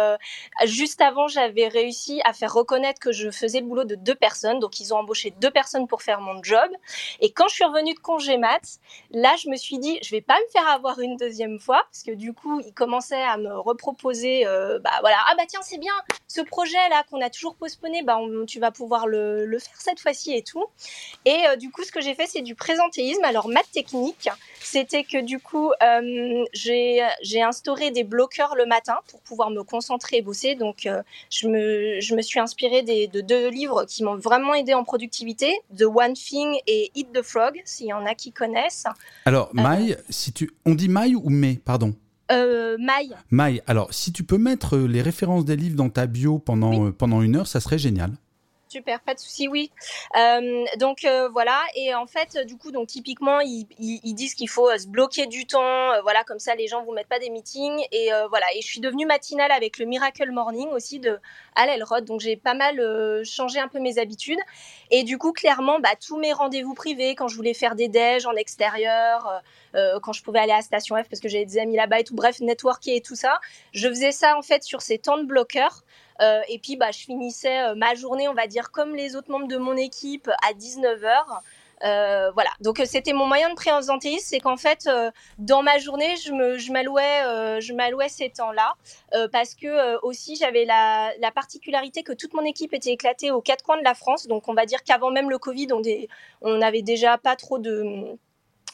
juste avant j'avais réussi à faire reconnaître que je faisais le boulot de deux personnes, donc ils ont embauché deux personnes pour faire mon job. Et quand je suis revenue de congé mat, là je me suis dit je vais pas me faire avoir une deuxième fois. Parce que du coup ils commençaient à me reproposer, bah voilà. Ah bah tiens c'est bien ce projet là qu'on a toujours postponé, bah tu vas pouvoir le faire cette fois-ci et tout. Et du coup ce que j'ai fait c'est du présentéisme alors, ma technique, c'était que du coup, euh, j'ai instauré des bloqueurs le matin pour pouvoir me concentrer et bosser. Donc, euh, je, me, je me suis inspirée des, de deux livres qui m'ont vraiment aidé en productivité The One Thing et Eat the Frog, s'il y en a qui connaissent. Alors, Maï, euh, si tu... on dit Maï ou Mai, pardon? Euh, Maï. Maï, alors si tu peux mettre les références des livres dans ta bio pendant, oui. pendant une heure, ça serait génial. Super, pas de souci, oui. Euh, donc euh, voilà, et en fait, du coup, donc typiquement, ils, disent qu'il faut euh, se bloquer du temps, voilà, comme ça, les gens vous mettent pas des meetings, et voilà. Et je suis devenue matinale avec le Miracle Morning aussi de Al Elrod, donc j'ai pas mal changé un peu mes habitudes. Et du coup, clairement, bah, tous mes rendez-vous privés, quand je voulais faire des déj en extérieur, quand je pouvais aller à Station F parce que j'avais des amis là-bas et tout, bref, networker et tout ça, je faisais ça en fait sur ces temps de bloqueurs. Euh, et puis, bah, je finissais euh, ma journée, on va dire, comme les autres membres de mon équipe, à 19h. Euh, voilà, donc c'était mon moyen de présentéisme, c'est qu'en fait, dans ma journée, je m'allouais, je ces temps-là, parce que aussi j'avais la, la particularité que toute mon équipe était éclatée aux quatre coins de la France, donc on va dire qu'avant même le Covid, on n'avait déjà pas trop de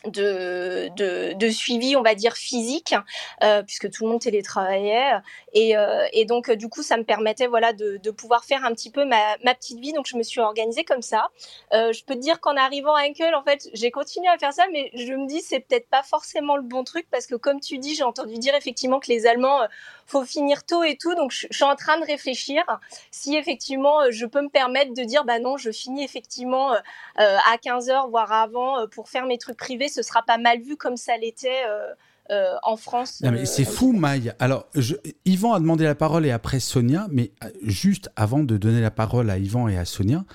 de, suivi, on va dire physique, euh, puisque tout le monde télétravaillait. Et, euh, et donc, du coup, ça me permettait voilà, de, pouvoir faire un petit peu ma, petite vie. Donc, je me suis organisée comme ça. Euh, je peux te dire qu'en arrivant à Henkel, en fait, j'ai continué à faire ça, mais je me dis, c'est peut-être pas forcément le bon truc, parce que comme tu dis, j'ai entendu dire effectivement que les Allemands, faut finir tôt et tout. Donc, je, suis en train de réfléchir si effectivement, je peux me permettre de dire, bah non, je finis effectivement à 15 heures, voire avant, pour faire mes trucs privés. Ce sera pas mal vu comme ça l'était. euh, euh, en France. Euh, c'est fou, Maï. Alors, je- Yvan a demandé la parole et après Sonia, mais juste avant de donner la parole à Yvan et à Sonia,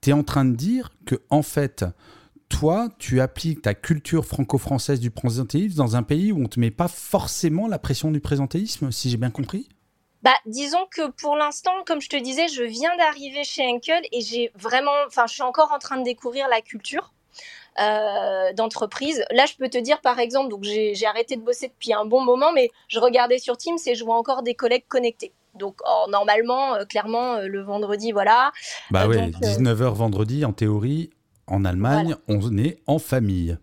tu es en train de dire que, en fait, toi, tu appliques ta culture franco-française du présentéisme dans un pays où on te met pas forcément la pression du présentéisme, si j'ai bien compris? Bah, disons que pour l'instant, comme je te disais, je viens d'arriver chez Henkel et j'ai vraiment, enfin, je suis encore en train de découvrir la culture euh, d'entreprise. Là, je peux te dire, par exemple, donc j'ai arrêté de bosser depuis un bon moment, mais je regardais sur Teams et je vois encore des collègues connectés. Donc, oh, normalement, euh, clairement, euh, le vendredi, voilà. Bah euh, 19h vendredi, en théorie, en Allemagne, on est en famille.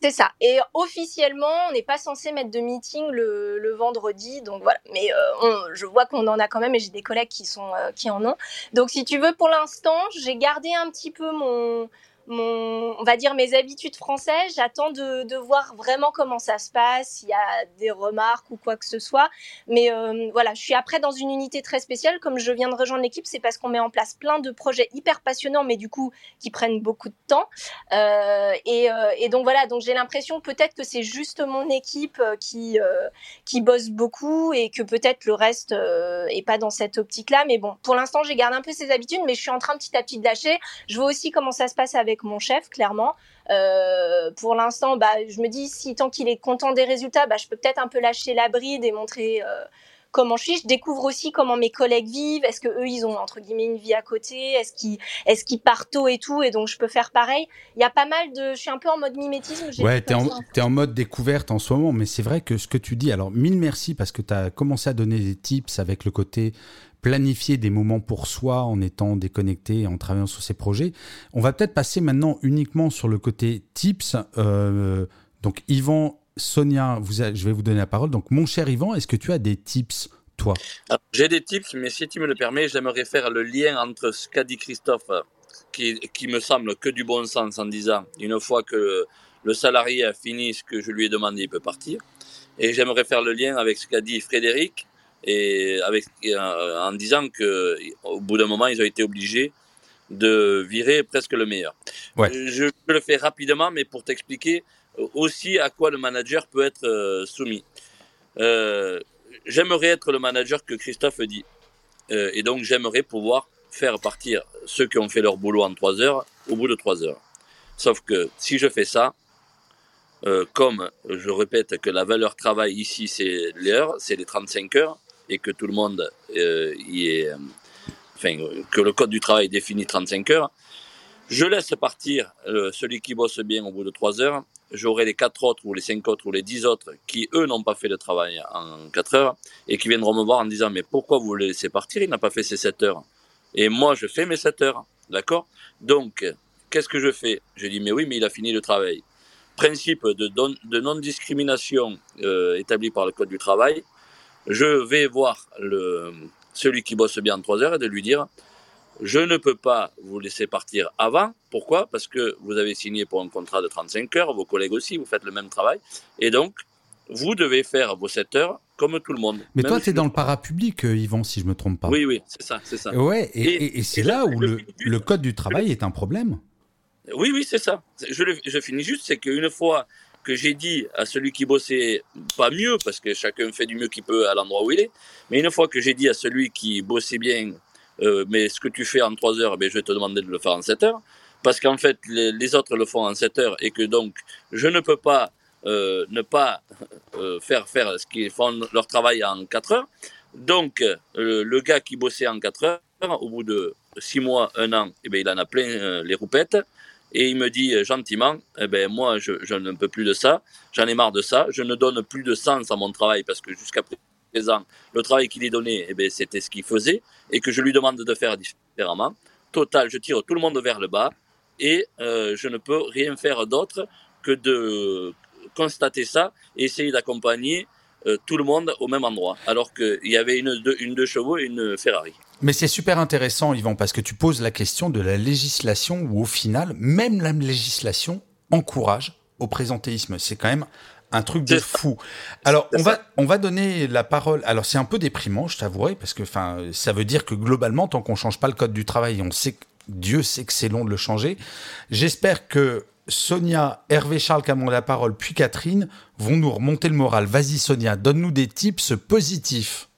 C'est ça. Et officiellement, on n'est pas censé mettre de meeting le, le vendredi. Donc voilà. Mais euh, on- je vois qu'on en a quand même et j'ai des collègues qui, sont, euh, qui en ont. Donc si tu veux, pour l'instant, j'ai gardé un petit peu mon, on va dire mes habitudes françaises. J'attends de, voir vraiment comment ça se passe, s'il y a des remarques ou quoi que ce soit. Mais euh, voilà, je suis après dans une unité très spéciale. Comme je viens de rejoindre l'équipe, c'est parce qu'on met en place plein de projets hyper passionnants, mais du coup qui prennent beaucoup de temps. Euh, et, euh, et donc voilà, donc j'ai l'impression peut-être que c'est juste mon équipe qui qui bosse beaucoup et que peut-être le reste est pas dans cette optique-là. Mais bon, pour l'instant, j'ai gardé un peu ces habitudes, mais je suis en train petit à petit de lâcher. Je vois aussi comment ça se passe avec mon chef, clairement. Euh, pour l'instant, bah, je me dis si tant qu'il est content des résultats, bah, je peux peut-être un peu lâcher la bride et montrer. Euh, comment je suis. Je découvre aussi comment mes collègues vivent. Est-ce que eux, ils ont entre guillemets une vie à côté? Est-ce qu'ils, est-ce qu'ils partent tôt et tout? Et donc je peux faire pareil. Il y a pas mal de. Je suis un peu en mode mimétisme. Ouais, t'es en, t'es en mode découverte en ce moment, mais c'est vrai que ce que tu dis, alors mille merci parce que tu as commencé à donner des tips avec le côté planifier des moments pour soi en étant déconnecté et en travaillant sur ses projets. On va peut-être passer maintenant uniquement sur le côté tips. Euh, donc Yvan, Sonia, je vais vous donner la parole. Donc mon cher Yvan, est-ce que tu as des tips, toi? J'ai des tips, mais si tu me le permets, j'aimerais faire le lien entre ce qu'a dit Christophe, qui, qui me semble que du bon sens en disant, une fois que le salarié a fini ce que je lui ai demandé, il peut partir. Et j'aimerais faire le lien avec ce qu'a dit Frédéric, et avec, euh, en disant que au bout d'un moment, ils ont été obligés de virer presque le meilleur. Ouais. Euh, Je le fais rapidement, mais pour t'expliquer euh, aussi à quoi le manager peut être euh, soumis. Euh, j'aimerais être le manager que Christophe dit. Euh, et donc, j'aimerais pouvoir faire partir ceux qui ont fait leur boulot en trois heures au bout de trois heures. Sauf que si je fais ça, comme je répète que la valeur travail ici, c'est l'heure, c'est les 35 heures, et que tout le monde euh, y est. euh, Enfin, que le code du travail définit 35 heures, je laisse partir euh, celui qui bosse bien au bout de 3 heures. J'aurai les 4 autres ou les 5 autres ou les 10 autres qui, eux, n'ont pas fait le travail en 4 heures et qui viendront me voir en disant Mais pourquoi vous le laissez partir? Il n'a pas fait ses 7 heures. Et moi, je fais mes 7 heures. D'accord? Donc, qu'est-ce que je fais? Je dis Mais oui, mais il a fini le travail. Principe de, de non-discrimination établi par le Code du travail. Je vais voir le, celui qui bosse bien en 3 heures et de lui dire je ne peux pas vous laisser partir avant. Pourquoi? Parce que vous avez signé pour un contrat de 35 heures, vos collègues aussi, vous faites le même travail. Et donc, vous devez faire vos 7 heures comme tout le monde. Mais toi, tu es dans le parapublic, euh, Yvan, si je me trompe pas. Oui, oui, c'est ça, c'est ça. Ouais, et, Et- et- et c'est là où le, code du travail est un problème. Oui, oui, c'est ça. Je, le- je finis juste, c'est qu'une fois que j'ai dit à celui qui bossait pas mieux, parce que chacun fait du mieux qu'il peut à l'endroit où il est, mais une fois que j'ai dit à celui qui bossait bien, euh, mais ce que tu fais en 3 heures, ben, je vais te demander de le faire en 7 heures, parce qu'en fait, les, autres le font en 7 heures, et que donc, je ne peux pas euh, ne pas euh, faire faire ce qu'ils font leur travail en 4 heures. Donc, le gars qui bossait en 4 heures, au bout de 6 mois, 1 an, eh ben, il en a plein les roupettes. Et il me dit euh, gentiment, eh ben moi je, ne peux plus de ça, j'en ai marre de ça, je ne donne plus de sens à mon travail parce que jusqu'à présent, le travail qu'il est donné, eh ben, c'était ce qu'il faisait et que je lui demande de faire différemment. Total, je tire tout le monde vers le bas et euh, je ne peux rien faire d'autre que de constater ça et essayer d'accompagner tout le monde au même endroit, alors qu'il y avait une deux, une deux chevaux et une Ferrari. Mais c'est super intéressant, Yvan, parce que tu poses la question de la législation où au final, même la législation encourage au présentéisme. C'est quand même un truc de fou. Alors, on va, on va donner la parole. Alors, c'est un peu déprimant, je t'avouerai, parce que enfin, ça veut dire que globalement, tant qu'on change pas le code du travail, on sait Dieu sait que c'est long de le changer. J'espère que Sonia, Hervé Charles qui a la parole, puis Catherine vont nous remonter le moral. Vas-y Sonia, donne-nous des tips positifs.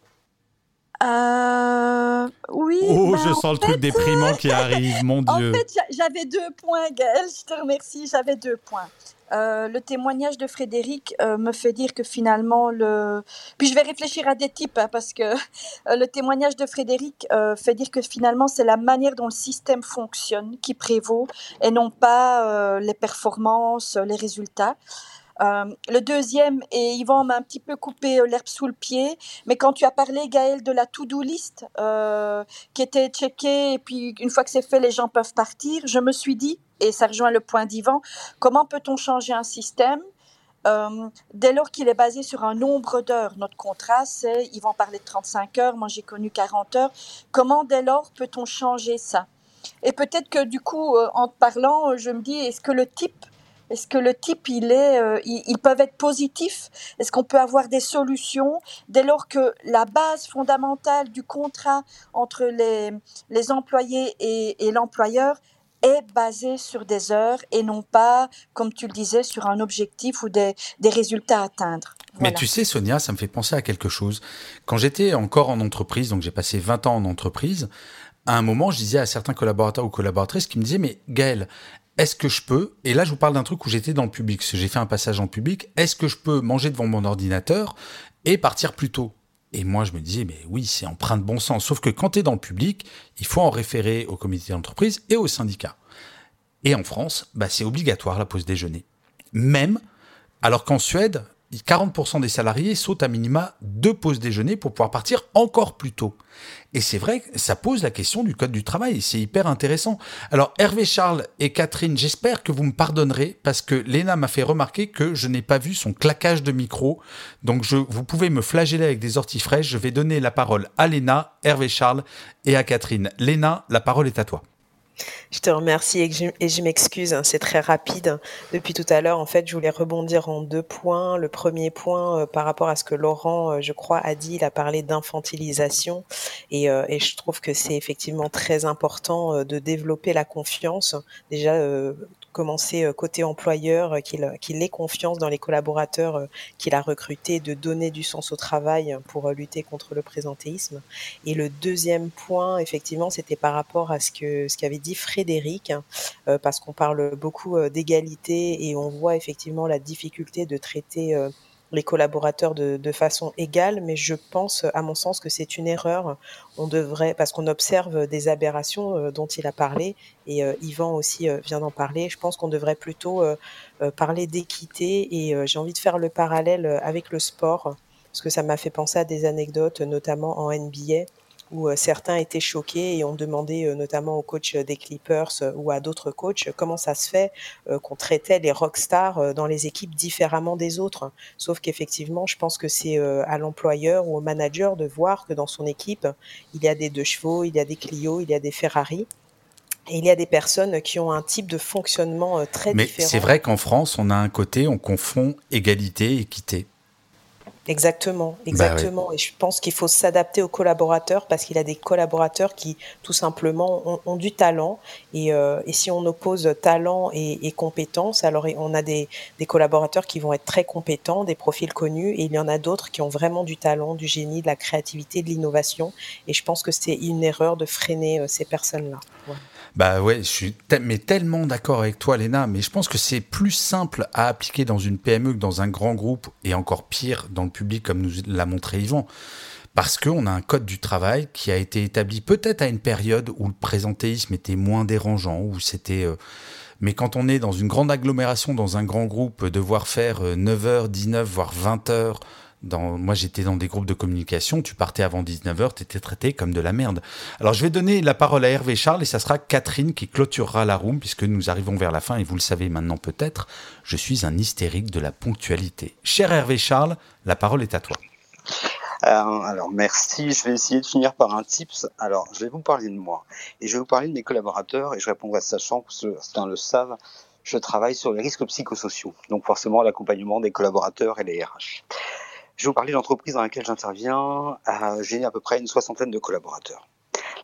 Euh, oui. Oh, je en sens le fait- truc déprimant qui arrive, mon En Dieu. fait, j'a- j'avais deux points, Gaëlle, je te remercie, j'avais deux points. Euh, le témoignage de Frédéric euh, me fait dire que finalement le puis je vais réfléchir à des types hein, parce que euh, le témoignage de Frédéric fait dire que finalement c'est la manière dont le système fonctionne qui prévaut et non pas les performances, les résultats. Euh, le deuxième, et Yvan m'a un petit peu coupé euh, l'herbe sous le pied, mais quand tu as parlé, Gaël, de la to-do list euh, qui était checkée, et puis une fois que c'est fait, les gens peuvent partir, je me suis dit, et ça rejoint le point d'Yvan, comment peut-on changer un système dès lors qu'il est basé sur un nombre d'heures, notre contrat, c'est, ils vont parler de 35 heures, moi j'ai connu 40 heures. Comment dès lors peut-on changer ça? Et peut-être que du coup, en te parlant, je me dis, est-ce que le type, est-ce que le type, il est, euh, ils, ils peuvent être positifs Est-ce qu'on peut avoir des solutions? Dès lors que la base fondamentale du contrat entre les, les employés et, et l'employeur est basée sur des heures et non pas, comme tu le disais, sur un objectif ou des, des résultats à atteindre. Mais tu sais, Sonia, ça me fait penser à quelque chose. Quand j'étais encore en entreprise, donc j'ai passé 20 ans en entreprise, à un moment, je disais à certains collaborateurs ou collaboratrices qui me disaient, mais Gaël, est-ce que je peux, et là je vous parle d'un truc où j'étais dans le public, j'ai fait un passage en public, est-ce que je peux manger devant mon ordinateur et partir plus tôt? Et moi, je me disais, mais oui, c'est empreint de bon sens. Sauf que quand tu es dans le public, il faut en référer au comité d'entreprise et au syndicat. Et en France, bah, c'est obligatoire la pause déjeuner. Même, alors qu'en Suède, 40% des salariés sautent à minima deux pauses déjeuner pour pouvoir partir encore plus tôt. Et c'est vrai ça pose la question du code du travail, c'est hyper intéressant. Alors Hervé Charles et Catherine, j'espère que vous me pardonnerez parce que Léna m'a fait remarquer que je n'ai pas vu son claquage de micro. Donc je, vous pouvez me flageller avec des orties fraîches. Je vais donner la parole à Léna, Hervé Charles et à Catherine. Léna, la parole est à toi. Je te remercie et, je, m'excuse, hein, c'est très rapide. Depuis tout à l'heure, en fait, je voulais rebondir en deux points. Le premier point, euh, par rapport à ce que Laurent, euh, je crois, a dit, il a parlé d'infantilisation. Et, euh, et je trouve que c'est effectivement très important de développer la confiance. Déjà, commencer euh, côté employeur, euh, qu'il qu'il ait confiance dans les collaborateurs euh, qu'il a recrutés, de donner du sens au travail pour euh, lutter contre le présentéisme. Et le deuxième point, effectivement, c'était par rapport à ce que ce qu'avait dit Frédéric, hein, euh, parce qu'on parle beaucoup euh, d'égalité et on voit effectivement la difficulté de traiter euh, les collaborateurs de, façon égale, mais je pense, à mon sens, que c'est une erreur. On devrait, parce qu'on observe des aberrations euh, dont il a parlé, et euh, Yvan aussi euh, vient d'en parler. Je pense qu'on devrait plutôt parler d'équité, et j'ai envie de faire le parallèle avec le sport, parce que ça m'a fait penser à des anecdotes, notamment en NBA, où euh, certains étaient choqués et ont demandé euh, notamment au coach des Clippers euh, ou à d'autres coachs comment ça se fait qu'on traitait les rockstars dans les équipes différemment des autres. Sauf qu'effectivement, je pense que c'est à l'employeur ou au manager de voir que dans son équipe, il y a des deux chevaux, il y a des Clio, il y a des Ferrari. Et il y a des personnes qui ont un type de fonctionnement très Mais différent. c'est vrai qu'en France, on a un côté, on confond égalité et équité. Exactement, Bah exactement. Et je pense qu'il faut s'adapter aux collaborateurs parce qu'il y a des collaborateurs qui, tout simplement, ont, ont du talent. Et, euh, et si on oppose talent et, et compétence, alors on a des, des collaborateurs qui vont être très compétents, des profils connus, et il y en a d'autres qui ont vraiment du talent, du génie, de la créativité, de l'innovation. Et je pense que c'est une erreur de freiner euh, ces personnes-là. Bah ouais, je suis mais tellement d'accord avec toi, Léna. Mais je pense que c'est plus simple à appliquer dans une PME que dans un grand groupe, et encore pire dans le public, comme nous l'a montré Yvan. Parce qu'on a un code du travail qui a été établi peut-être à une période où le présentéisme était moins dérangeant, où c'était. euh, Mais quand on est dans une grande agglomération, dans un grand groupe, devoir faire 9h, 19, voire 20h moi, j'étais dans des groupes de communication. Tu partais avant 19h, tu étais traité comme de la merde. Alors, je vais donner la parole à Hervé Charles et ça sera Catherine qui clôturera la room puisque nous arrivons vers la fin et vous le savez maintenant peut-être, je suis un hystérique de la ponctualité. Cher Hervé Charles, la parole est à toi. Euh, alors merci, je vais essayer de finir par un tips. Alors je vais vous parler de moi et je vais vous parler de mes collaborateurs et je répondrai sachant que certains le savent, je travaille sur les risques psychosociaux, donc forcément l'accompagnement des collaborateurs et les RH. Je vais vous parler de l'entreprise dans laquelle j'interviens. Euh, j'ai à peu près une soixantaine de collaborateurs.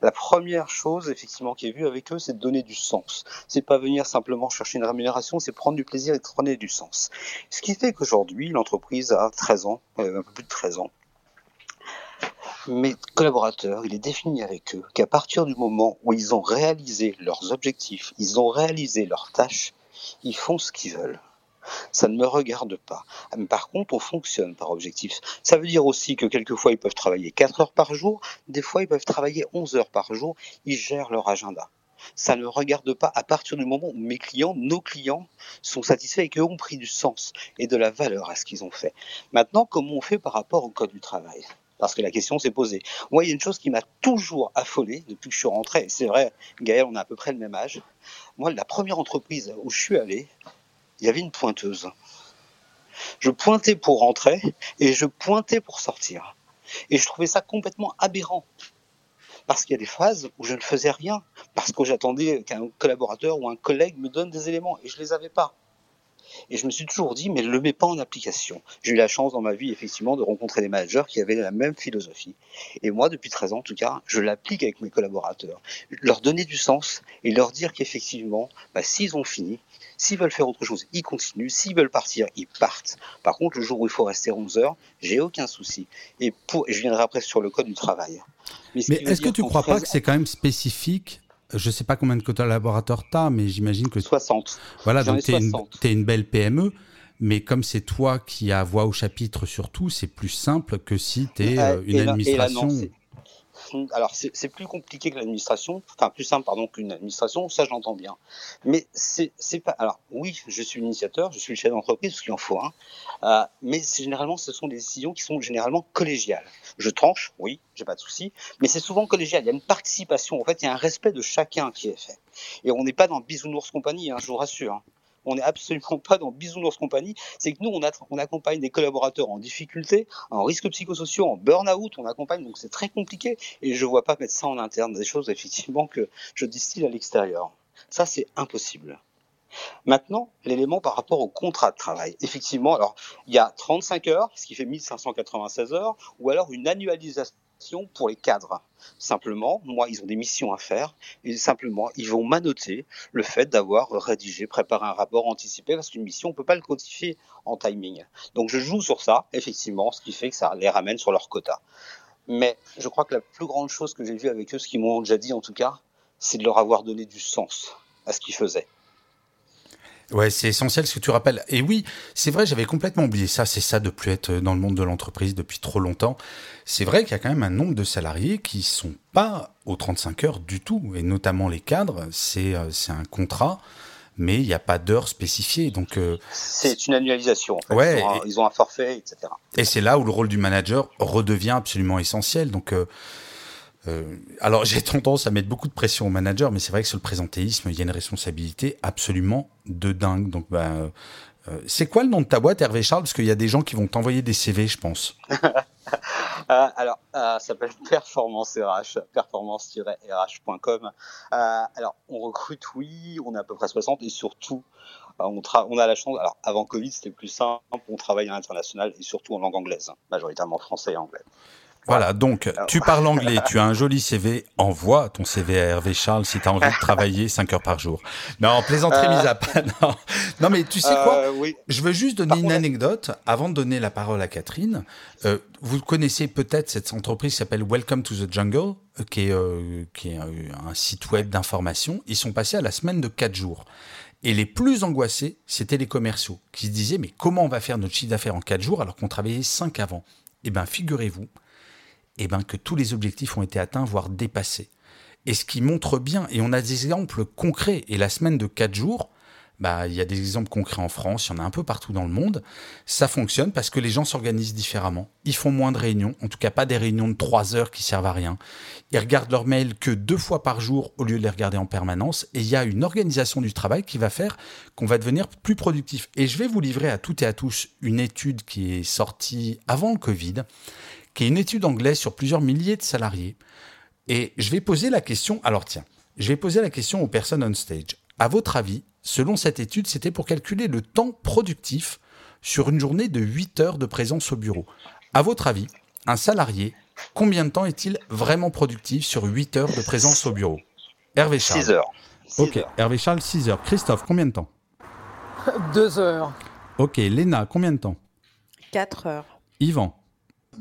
La première chose, effectivement, qui est vue avec eux, c'est de donner du sens. C'est pas venir simplement chercher une rémunération, c'est prendre du plaisir et donner du sens. Ce qui fait qu'aujourd'hui, l'entreprise a 13 ans, euh, un peu plus de 13 ans. Mes collaborateurs, il est défini avec eux qu'à partir du moment où ils ont réalisé leurs objectifs, ils ont réalisé leurs tâches, ils font ce qu'ils veulent. Ça ne me regarde pas. Par contre, on fonctionne par objectif. Ça veut dire aussi que quelquefois, ils peuvent travailler 4 heures par jour, des fois, ils peuvent travailler 11 heures par jour, ils gèrent leur agenda. Ça ne regarde pas à partir du moment où mes clients, nos clients, sont satisfaits et qu'eux ont pris du sens et de la valeur à ce qu'ils ont fait. Maintenant, comment on fait par rapport au code du travail? Parce que la question s'est posée. Moi, il y a une chose qui m'a toujours affolé depuis que je suis rentré. C'est vrai, Gaël, on a à peu près le même âge. Moi, la première entreprise où je suis allé, il y avait une pointeuse. Je pointais pour rentrer et je pointais pour sortir. Et je trouvais ça complètement aberrant. Parce qu'il y a des phases où je ne faisais rien, parce que j'attendais qu'un collaborateur ou un collègue me donne des éléments et je ne les avais pas. Et je me suis toujours dit, mais ne le mets pas en application. J'ai eu la chance dans ma vie, effectivement, de rencontrer des managers qui avaient la même philosophie. Et moi, depuis 13 ans, en tout cas, je l'applique avec mes collaborateurs. Leur donner du sens et leur dire qu'effectivement, bah, s'ils ont fini, s'ils veulent faire autre chose, ils continuent. S'ils veulent partir, ils partent. Par contre, le jour où il faut rester 11 heures, j'ai aucun souci. Et, pour, je viendrai après sur le code du travail. Mais, est-ce que tu ne crois pas que c'est quand même spécifique? Je ne sais pas combien de collaborateurs tu as, mais j'imagine que... 60. Voilà, donc tu es, es, une belle PME, mais comme c'est toi qui as voix au chapitre sur tout, c'est plus simple que si tu es euh, une administration alors c'est plus compliqué que l'administration, enfin plus simple pardon qu'une administration, ça j'entends bien. Mais c'est pas. Alors oui, je suis l'initiateur, je suis le chef d'entreprise parce qu'il en faut un. Euh, mais généralement, ce sont des décisions qui sont généralement collégiales. Je tranche, oui, j'ai pas de souci, mais c'est souvent collégial. Il y a une participation. En fait, il y a un respect de chacun qui est fait. Et on n'est pas dans bisounours compagnie, hein, je vous rassure. On n'est absolument pas dans Bisounours Compagnie. C'est que nous, on, accompagne des collaborateurs en difficulté, en risques psychosociaux, en burn-out, on accompagne, donc c'est très compliqué. Et je ne vois pas mettre ça en interne, des choses effectivement que je distille à l'extérieur. Ça, c'est impossible. Maintenant, l'élément par rapport au contrat de travail. Effectivement, alors, il y a 35 heures, ce qui fait 1596 heures, ou alors une annualisation pour les cadres. Simplement, moi, ils ont des missions à faire et simplement, ils vont m'annoter le fait d'avoir rédigé, préparé un rapport anticipé parce qu'une mission, on peut pas le codifier en timing. Donc, je joue sur ça, effectivement, ce qui fait que ça les ramène sur leur quota. Mais je crois que la plus grande chose que j'ai vue avec eux, ce qu'ils m'ont déjà dit en tout cas, c'est de leur avoir donné du sens à ce qu'ils faisaient. Ouais, c'est essentiel ce que tu rappelles. Et oui, c'est vrai, j'avais complètement oublié ça. C'est ça de plus être dans le monde de l'entreprise depuis trop longtemps. C'est vrai qu'il y a quand même un nombre de salariés qui sont pas aux 35 heures du tout, et notamment les cadres. C'est euh, un contrat, mais il n'y a pas d'heures spécifiées. Donc euh, c'est une annualisation. En fait. Ouais, ils, ont un, forfait, etc. Et c'est là où le rôle du manager redevient absolument essentiel. Donc euh, euh, alors j'ai tendance à mettre beaucoup de pression au manager, mais c'est vrai que sur le présentéisme, il y a une responsabilité absolument de dingue. Donc, bah, euh, c'est quoi le nom de ta boîte, Hervé Charles? Parce qu'il y a des gens qui vont t'envoyer des CV, je pense. Euh, alors, ça s'appelle Performance RH, performance-rh.com. alors, on recrute, oui, on est à peu près 60 et surtout, on, on, a la chance, alors avant Covid, c'était plus simple, on travaille à l'international et surtout en langue anglaise, majoritairement français et anglais. Voilà, donc tu parles anglais, tu as un joli CV, envoie ton CV à Hervé Charles si tu as envie de travailler 5 heures par jour. Non, plaisanterie mise à part. Non. mais tu sais quoi? Euh, Je veux juste donner une anecdote avant de donner la parole à Catherine. Euh, vous connaissez peut-être cette entreprise qui s'appelle Welcome to the Jungle, euh, qui est, qui est un site web d'information. Ils sont passés à la semaine de 4 jours. Et les plus angoissés, c'était les commerciaux, qui se disaient, mais comment on va faire notre chiffre d'affaires en 4 jours alors qu'on travaillait 5 avant? Eh bien, figurez-vous eh ben, que tous les objectifs ont été atteints, voire dépassés. Et ce qui montre bien, et on a des exemples concrets, et la semaine de 4 jours, bah, il y a des exemples concrets en France, il y en a un peu partout dans le monde. Ça fonctionne parce que les gens s'organisent différemment. Ils font moins de réunions, en tout cas pas des réunions de trois heures qui servent à rien. Ils regardent leurs mails que deux fois par jour au lieu de les regarder en permanence. Et il y a une organisation du travail qui va faire qu'on va devenir plus productif. Et je vais vous livrer à toutes et à tous une étude qui est sortie avant le Covid, qui est une étude anglaise sur plusieurs milliers de salariés. Et je vais poser la question, alors tiens, je vais poser la question aux personnes on stage. À votre avis, selon cette étude, c'était pour calculer le temps productif sur une journée de 8 heures de présence au bureau. À votre avis, un salarié, combien de temps est-il vraiment productif sur 8 heures de présence au bureau? Hervé Charles. 6 heures. ok, Hervé Charles, 6 heures. Christophe, combien de temps? 2 heures. Ok, Léna, combien de temps? 4 heures. Yvan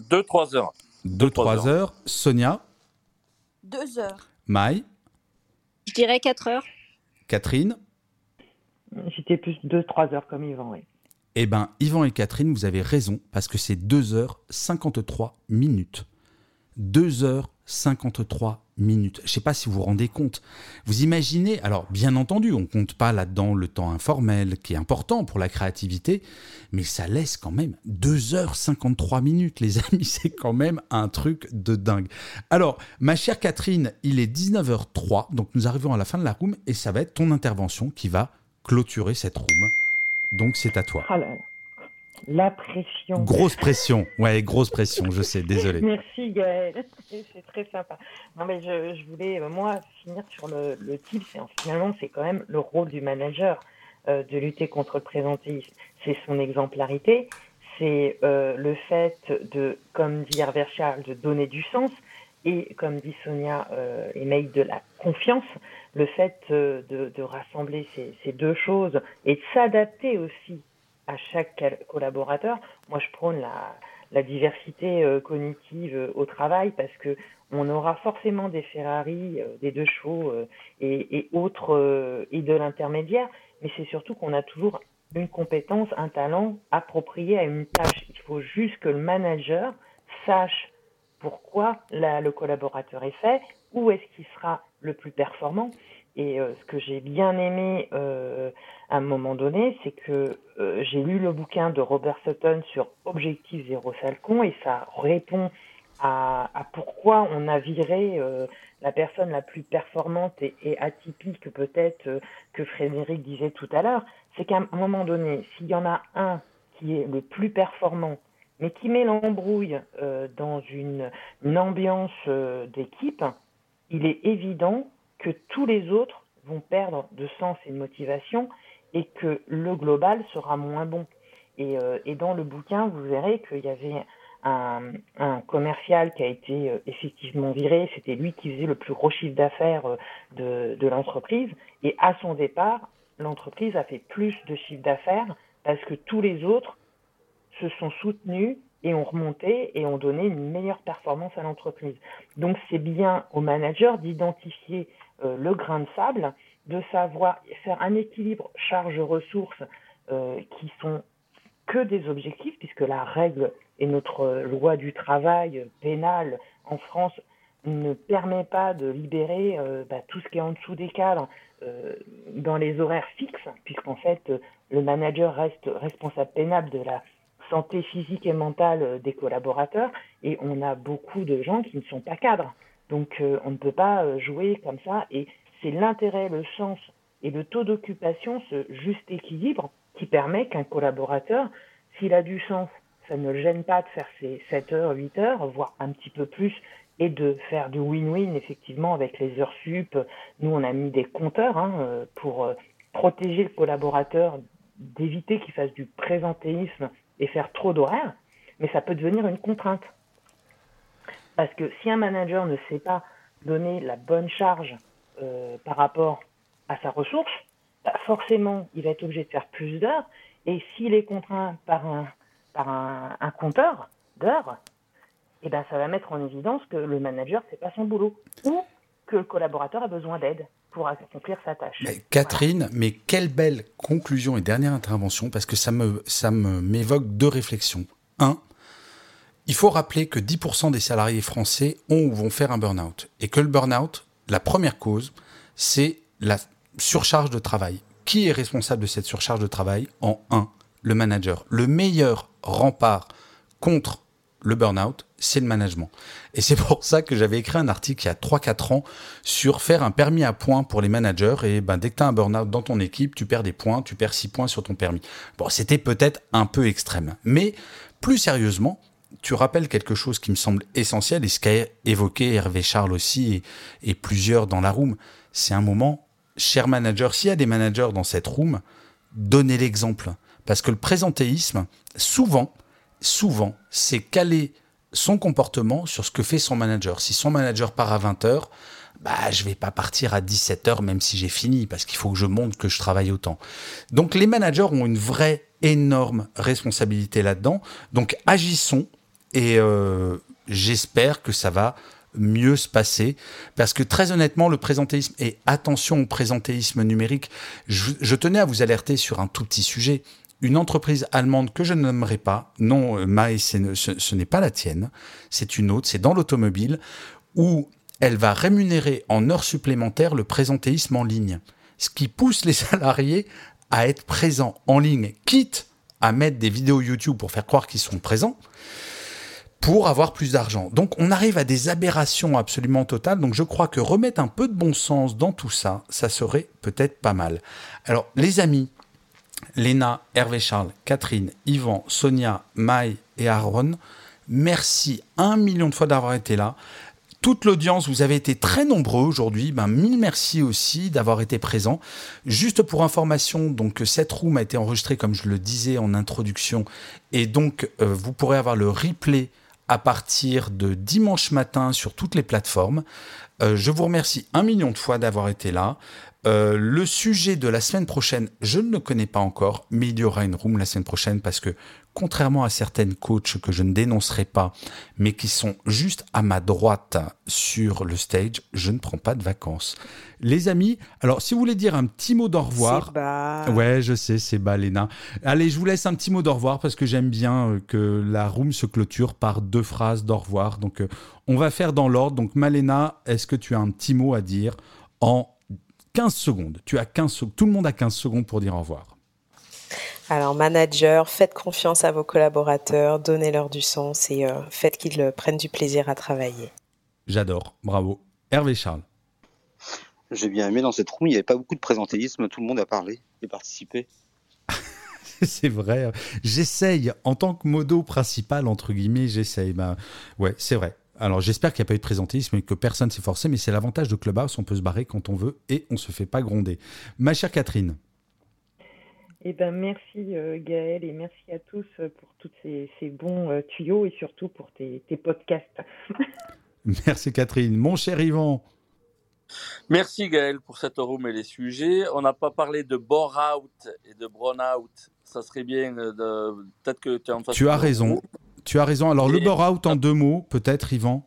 2-3 heures. 2-3 heures. Sonia 2 heures. Maï Je dirais 4 heures. Catherine J'étais plus 2-3 heures comme Yvan, oui. Eh ben, Yvan et Catherine, vous avez raison, parce que c'est 2h53 minutes. 2h53 minutes. Je ne sais pas si vous vous rendez compte. Vous imaginez, alors bien entendu, on ne compte pas là-dedans le temps informel, qui est important pour la créativité, mais ça laisse quand même 2h53 minutes, les amis, c'est quand même un truc de dingue. Alors, ma chère Catherine, il est 19h03, donc nous arrivons à la fin de la room, et ça va être ton intervention qui va clôturer cette room. Donc c'est à toi. Ah. La pression. Grosse pression, ouais, grosse pression, je sais, désolé. Merci Gaël, c'est très sympa. Non mais je, je voulais, euh, moi, finir sur le, le type, c'est finalement c'est quand même le rôle du manager euh, de lutter contre le présentéisme. C'est son exemplarité, c'est euh, le fait de, comme dit Hervé Charles, de donner du sens, et comme dit Sonia, euh, email de la confiance, le fait euh, de, de rassembler ces, ces deux choses et de s'adapter aussi à chaque collaborateur. Moi, je prône la, diversité euh, cognitive euh, au travail parce que on aura forcément des Ferrari, euh, des deux chevaux et, autres et de l'intermédiaire, mais c'est surtout qu'on a toujours une compétence, un talent approprié à une tâche. Il faut juste que le manager sache pourquoi le collaborateur est fait, où est-ce qu'il sera le plus performant. Et euh, ce que j'ai bien aimé euh, à un moment donné, c'est que euh, j'ai lu le bouquin de Robert Sutton sur Objectif Zéro Salcon et ça répond à, pourquoi on a viré la personne la plus performante et, et atypique peut-être que Frédéric disait tout à l'heure. C'est qu'à un moment donné, s'il y en a un qui est le plus performant mais qui met l'embrouille dans une, ambiance d'équipe, il est évident que tous les autres vont perdre de sens et de motivation et que le global sera moins bon. Et, euh, et dans le bouquin, vous verrez qu'il y avait un, un commercial qui a été euh, effectivement viré, c'était lui qui faisait le plus gros chiffre d'affaires euh, de, de l'entreprise, et à son départ, l'entreprise a fait plus de chiffre d'affaires parce que tous les autres se sont soutenus et ont remonté et ont donné une meilleure performance à l'entreprise. Donc c'est bien au manager d'identifier le grain de sable, de savoir faire un équilibre charge-ressources euh, qui sont que des objectifs, puisque la règle et notre euh, loi du travail euh, pénale en France ne permet pas de libérer euh, bah, tout ce qui est en dessous des cadres euh, dans les horaires fixes, puisqu'en fait euh, le manager reste responsable pénal de la santé physique et mentale euh, des collaborateurs et on a beaucoup de gens qui ne sont pas cadres. Donc euh, on ne peut pas euh, jouer comme ça et c'est l'intérêt, le sens et le taux d'occupation, ce juste équilibre qui permet qu'un collaborateur, s'il a du sens, ça ne gêne pas de faire ses 7 heures, 8 heures, voire un petit peu plus et de faire du win-win effectivement avec les heures sup. Nous, on a mis des compteurs hein, euh, pour protéger le collaborateur, d'éviter qu'il fasse du présentéisme et faire trop d'horaires, mais ça peut devenir une contrainte. Parce que si un manager ne sait pas donner la bonne charge euh, par rapport à sa ressource, bah forcément, il va être obligé de faire plus d'heures. Et s'il est contraint par un, par un, un compteur d'heures, eh ben, ça va mettre en évidence que le manager, c'est pas son boulot. Ou que le collaborateur a besoin d'aide pour accomplir sa tâche. Mais Catherine, mais quelle belle conclusion et dernière intervention, parce que ça me, ça me m'évoque deux réflexions. Un, il faut rappeler que 10% des salariés français ont ou vont faire un burn-out. Et que le burn-out, la première cause, c'est la surcharge de travail. Qui est responsable de cette surcharge de travail En un, le manager. Le meilleur rempart contre le burn-out, c'est le management. Et c'est pour ça que j'avais écrit un article il y a 3-4 ans sur faire un permis à points pour les managers. Et ben, dès que tu as un burn-out dans ton équipe, tu perds des points, tu perds 6 points sur ton permis. Bon, c'était peut-être un peu extrême. Mais plus sérieusement, tu rappelles quelque chose qui me semble essentiel et ce qu'a évoqué Hervé Charles aussi et, plusieurs dans la room. C'est un moment, cher manager, s'il y a des managers dans cette room, donnez l'exemple. Parce que le présentéisme, souvent, souvent, c'est caler son comportement sur ce que fait son manager. Si son manager part à 20h, bah, je vais pas partir à 17h même si j'ai fini parce qu'il faut que je montre que je travaille autant. Donc les managers ont une vraie énorme responsabilité là-dedans. Donc agissons et euh, j'espère que ça va mieux se passer. Parce que très honnêtement le présentéisme et attention au présentéisme numérique, je, tenais à vous alerter sur un tout petit sujet. Une entreprise allemande que je ne nommerai pas, non, euh, Maï, ce, n'est pas la tienne, c'est une autre, c'est dans l'automobile, où elle va rémunérer en heures supplémentaires le présentéisme en ligne. Ce qui pousse les salariés à être présents en ligne, quitte à mettre des vidéos YouTube pour faire croire qu'ils sont présents, pour avoir plus d'argent. Donc on arrive à des aberrations absolument totales. Donc je crois que remettre un peu de bon sens dans tout ça, ça serait peut-être pas mal. Alors les amis, Léna, Hervé Charles, Catherine, Yvan, Sonia, Maï et Aaron, merci un million de fois d'avoir été là. Toute l'audience, vous avez été très nombreux aujourd'hui. Ben, mille merci aussi d'avoir été présents. Juste pour information, donc cette room a été enregistrée, comme je le disais en introduction, et donc euh, vous pourrez avoir le replay à partir de dimanche matin sur toutes les plateformes. Euh, je vous remercie un million de fois d'avoir été là. Euh, le sujet de la semaine prochaine, je ne le connais pas encore, mais il y aura une room la semaine prochaine parce que, contrairement à certaines coachs que je ne dénoncerai pas, mais qui sont juste à ma droite sur le stage, je ne prends pas de vacances. Les amis, alors si vous voulez dire un petit mot d'au revoir. Bas. Ouais, je sais, c'est bas, Léna. Allez, je vous laisse un petit mot d'au revoir parce que j'aime bien euh, que la room se clôture par deux phrases d'au revoir. Donc, euh, on va faire dans l'ordre. Donc, Malena, est-ce que tu as un petit mot à dire en 15 secondes? Tu as 15 Tout le monde a 15 secondes pour dire au revoir. Alors, manager, faites confiance à vos collaborateurs, donnez-leur du sens et euh, faites qu'ils euh, prennent du plaisir à travailler. J'adore, bravo. Hervé Charles. J'ai bien aimé dans cette room, il n'y avait pas beaucoup de présentéisme, tout le monde a parlé et participé. c'est vrai. J'essaye, en tant que modo principal, entre guillemets, j'essaye. Ben, ouais, c'est vrai. Alors j'espère qu'il n'y a pas eu de présentéisme et que personne s'est forcé, mais c'est l'avantage de Clubhouse, on peut se barrer quand on veut et on ne se fait pas gronder. Ma chère Catherine. Eh ben, merci euh, Gaël et merci à tous euh, pour tous ces, bons euh, tuyaux et surtout pour tes, podcasts. merci Catherine. Mon cher Yvan. Merci Gaël pour cette room et les sujets. On n'a pas parlé de bore-out et de brown-out. Ça serait bien de... Peut-être que tu es en face Tu as raison tu as raison. Alors, le bore-out en deux mots, peut-être, Yvan?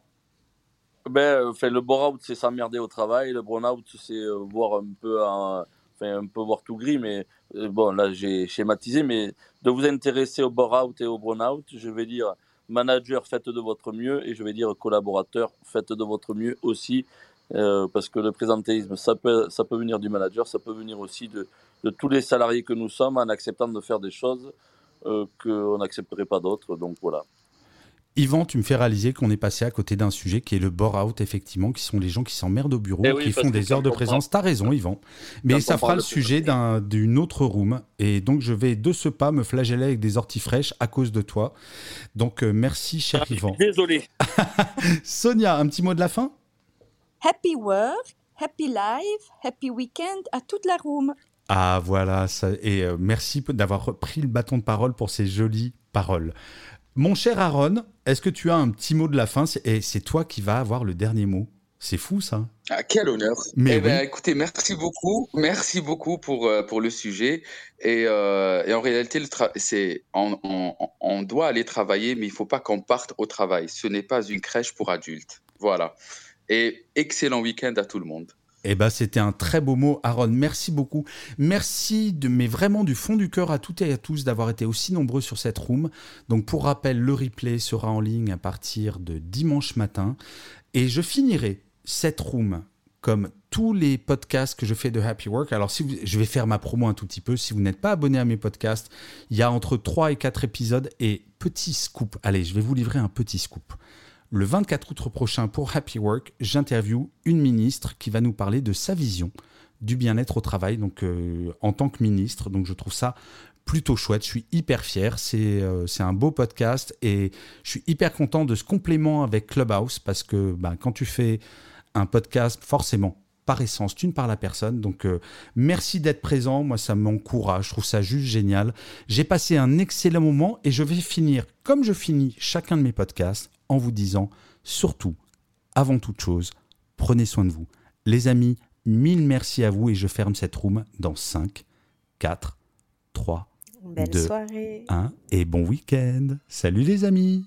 Ben, enfin, Le bore-out, c'est s'emmerder au travail. Le burn-out, c'est euh, voir un peu, enfin, un peu voir tout gris. Mais bon, là, j'ai schématisé. Mais de vous intéresser au bore-out et au burn-out, je vais dire manager, faites de votre mieux. Et je vais dire collaborateur, faites de votre mieux aussi. Euh, parce que le présentéisme, ça peut, ça peut venir du manager, ça peut venir aussi de, de tous les salariés que nous sommes en acceptant de faire des choses euh, qu'on n'accepterait pas d'autres. Donc voilà. Yvan, tu me fais réaliser qu'on est passé à côté d'un sujet qui est le bore-out, effectivement, qui sont les gens qui s'emmerdent au bureau, eh qui font des heures de présence. T'as raison, Yvan. Mais ça fera le sujet d'une autre room. Et donc, je vais de ce pas me flageller avec des orties fraîches à cause de toi. Donc, euh, merci, cher ah, Yvan. Désolé. Sonia, un petit mot de la fin? Happy work, happy life, happy weekend à toute la room. Ah voilà, ça, et euh, merci d'avoir pris le bâton de parole pour ces jolies paroles. Mon cher Aaron, est-ce que tu as un petit mot de la fin Et c'est toi qui vas avoir le dernier mot. C'est fou ça. Ah, quel honneur. Mais eh ben, écoutez, merci beaucoup, merci beaucoup pour euh, pour le sujet. Et, euh, et en réalité, c'est on, on, on, doit aller travailler, mais il faut pas qu'on parte au travail. Ce n'est pas une crèche pour adultes. Voilà. Et excellent week-end à tout le monde. Eh ben, c'était un très beau mot, Aaron. Merci beaucoup. Merci, de, mais vraiment du fond du cœur à toutes et à tous d'avoir été aussi nombreux sur cette room. Donc, pour rappel, le replay sera en ligne à partir de dimanche matin. Et je finirai cette room comme tous les podcasts que je fais de Happy Work. Alors, si je vais faire ma promo un tout petit peu. Si vous n'êtes pas abonné à mes podcasts, il y a entre 3 et 4 épisodes. Et petit scoop, allez, je vais vous livrer un petit scoop. Le 24 août prochain, pour Happy Work, j'interview une ministre qui va nous parler de sa vision du bien-être au travail, donc euh, en tant que ministre. Donc, je trouve ça plutôt chouette. Je suis hyper fier. C'est euh, c'est un beau podcast et je suis hyper content de ce complément avec Clubhouse parce que bah, quand tu fais un podcast, forcément, par essence, tu ne parles à personne. Donc, euh, merci d'être présent. Moi, ça m'encourage. Je trouve ça juste génial. J'ai passé un excellent moment et je vais finir, comme je finis chacun de mes podcasts, en vous disant surtout, avant toute chose, prenez soin de vous. Les amis, mille merci à vous et je ferme cette room dans 5, 4, 3, Belle 2, soirée. 1 et bon week-end. Salut les amis.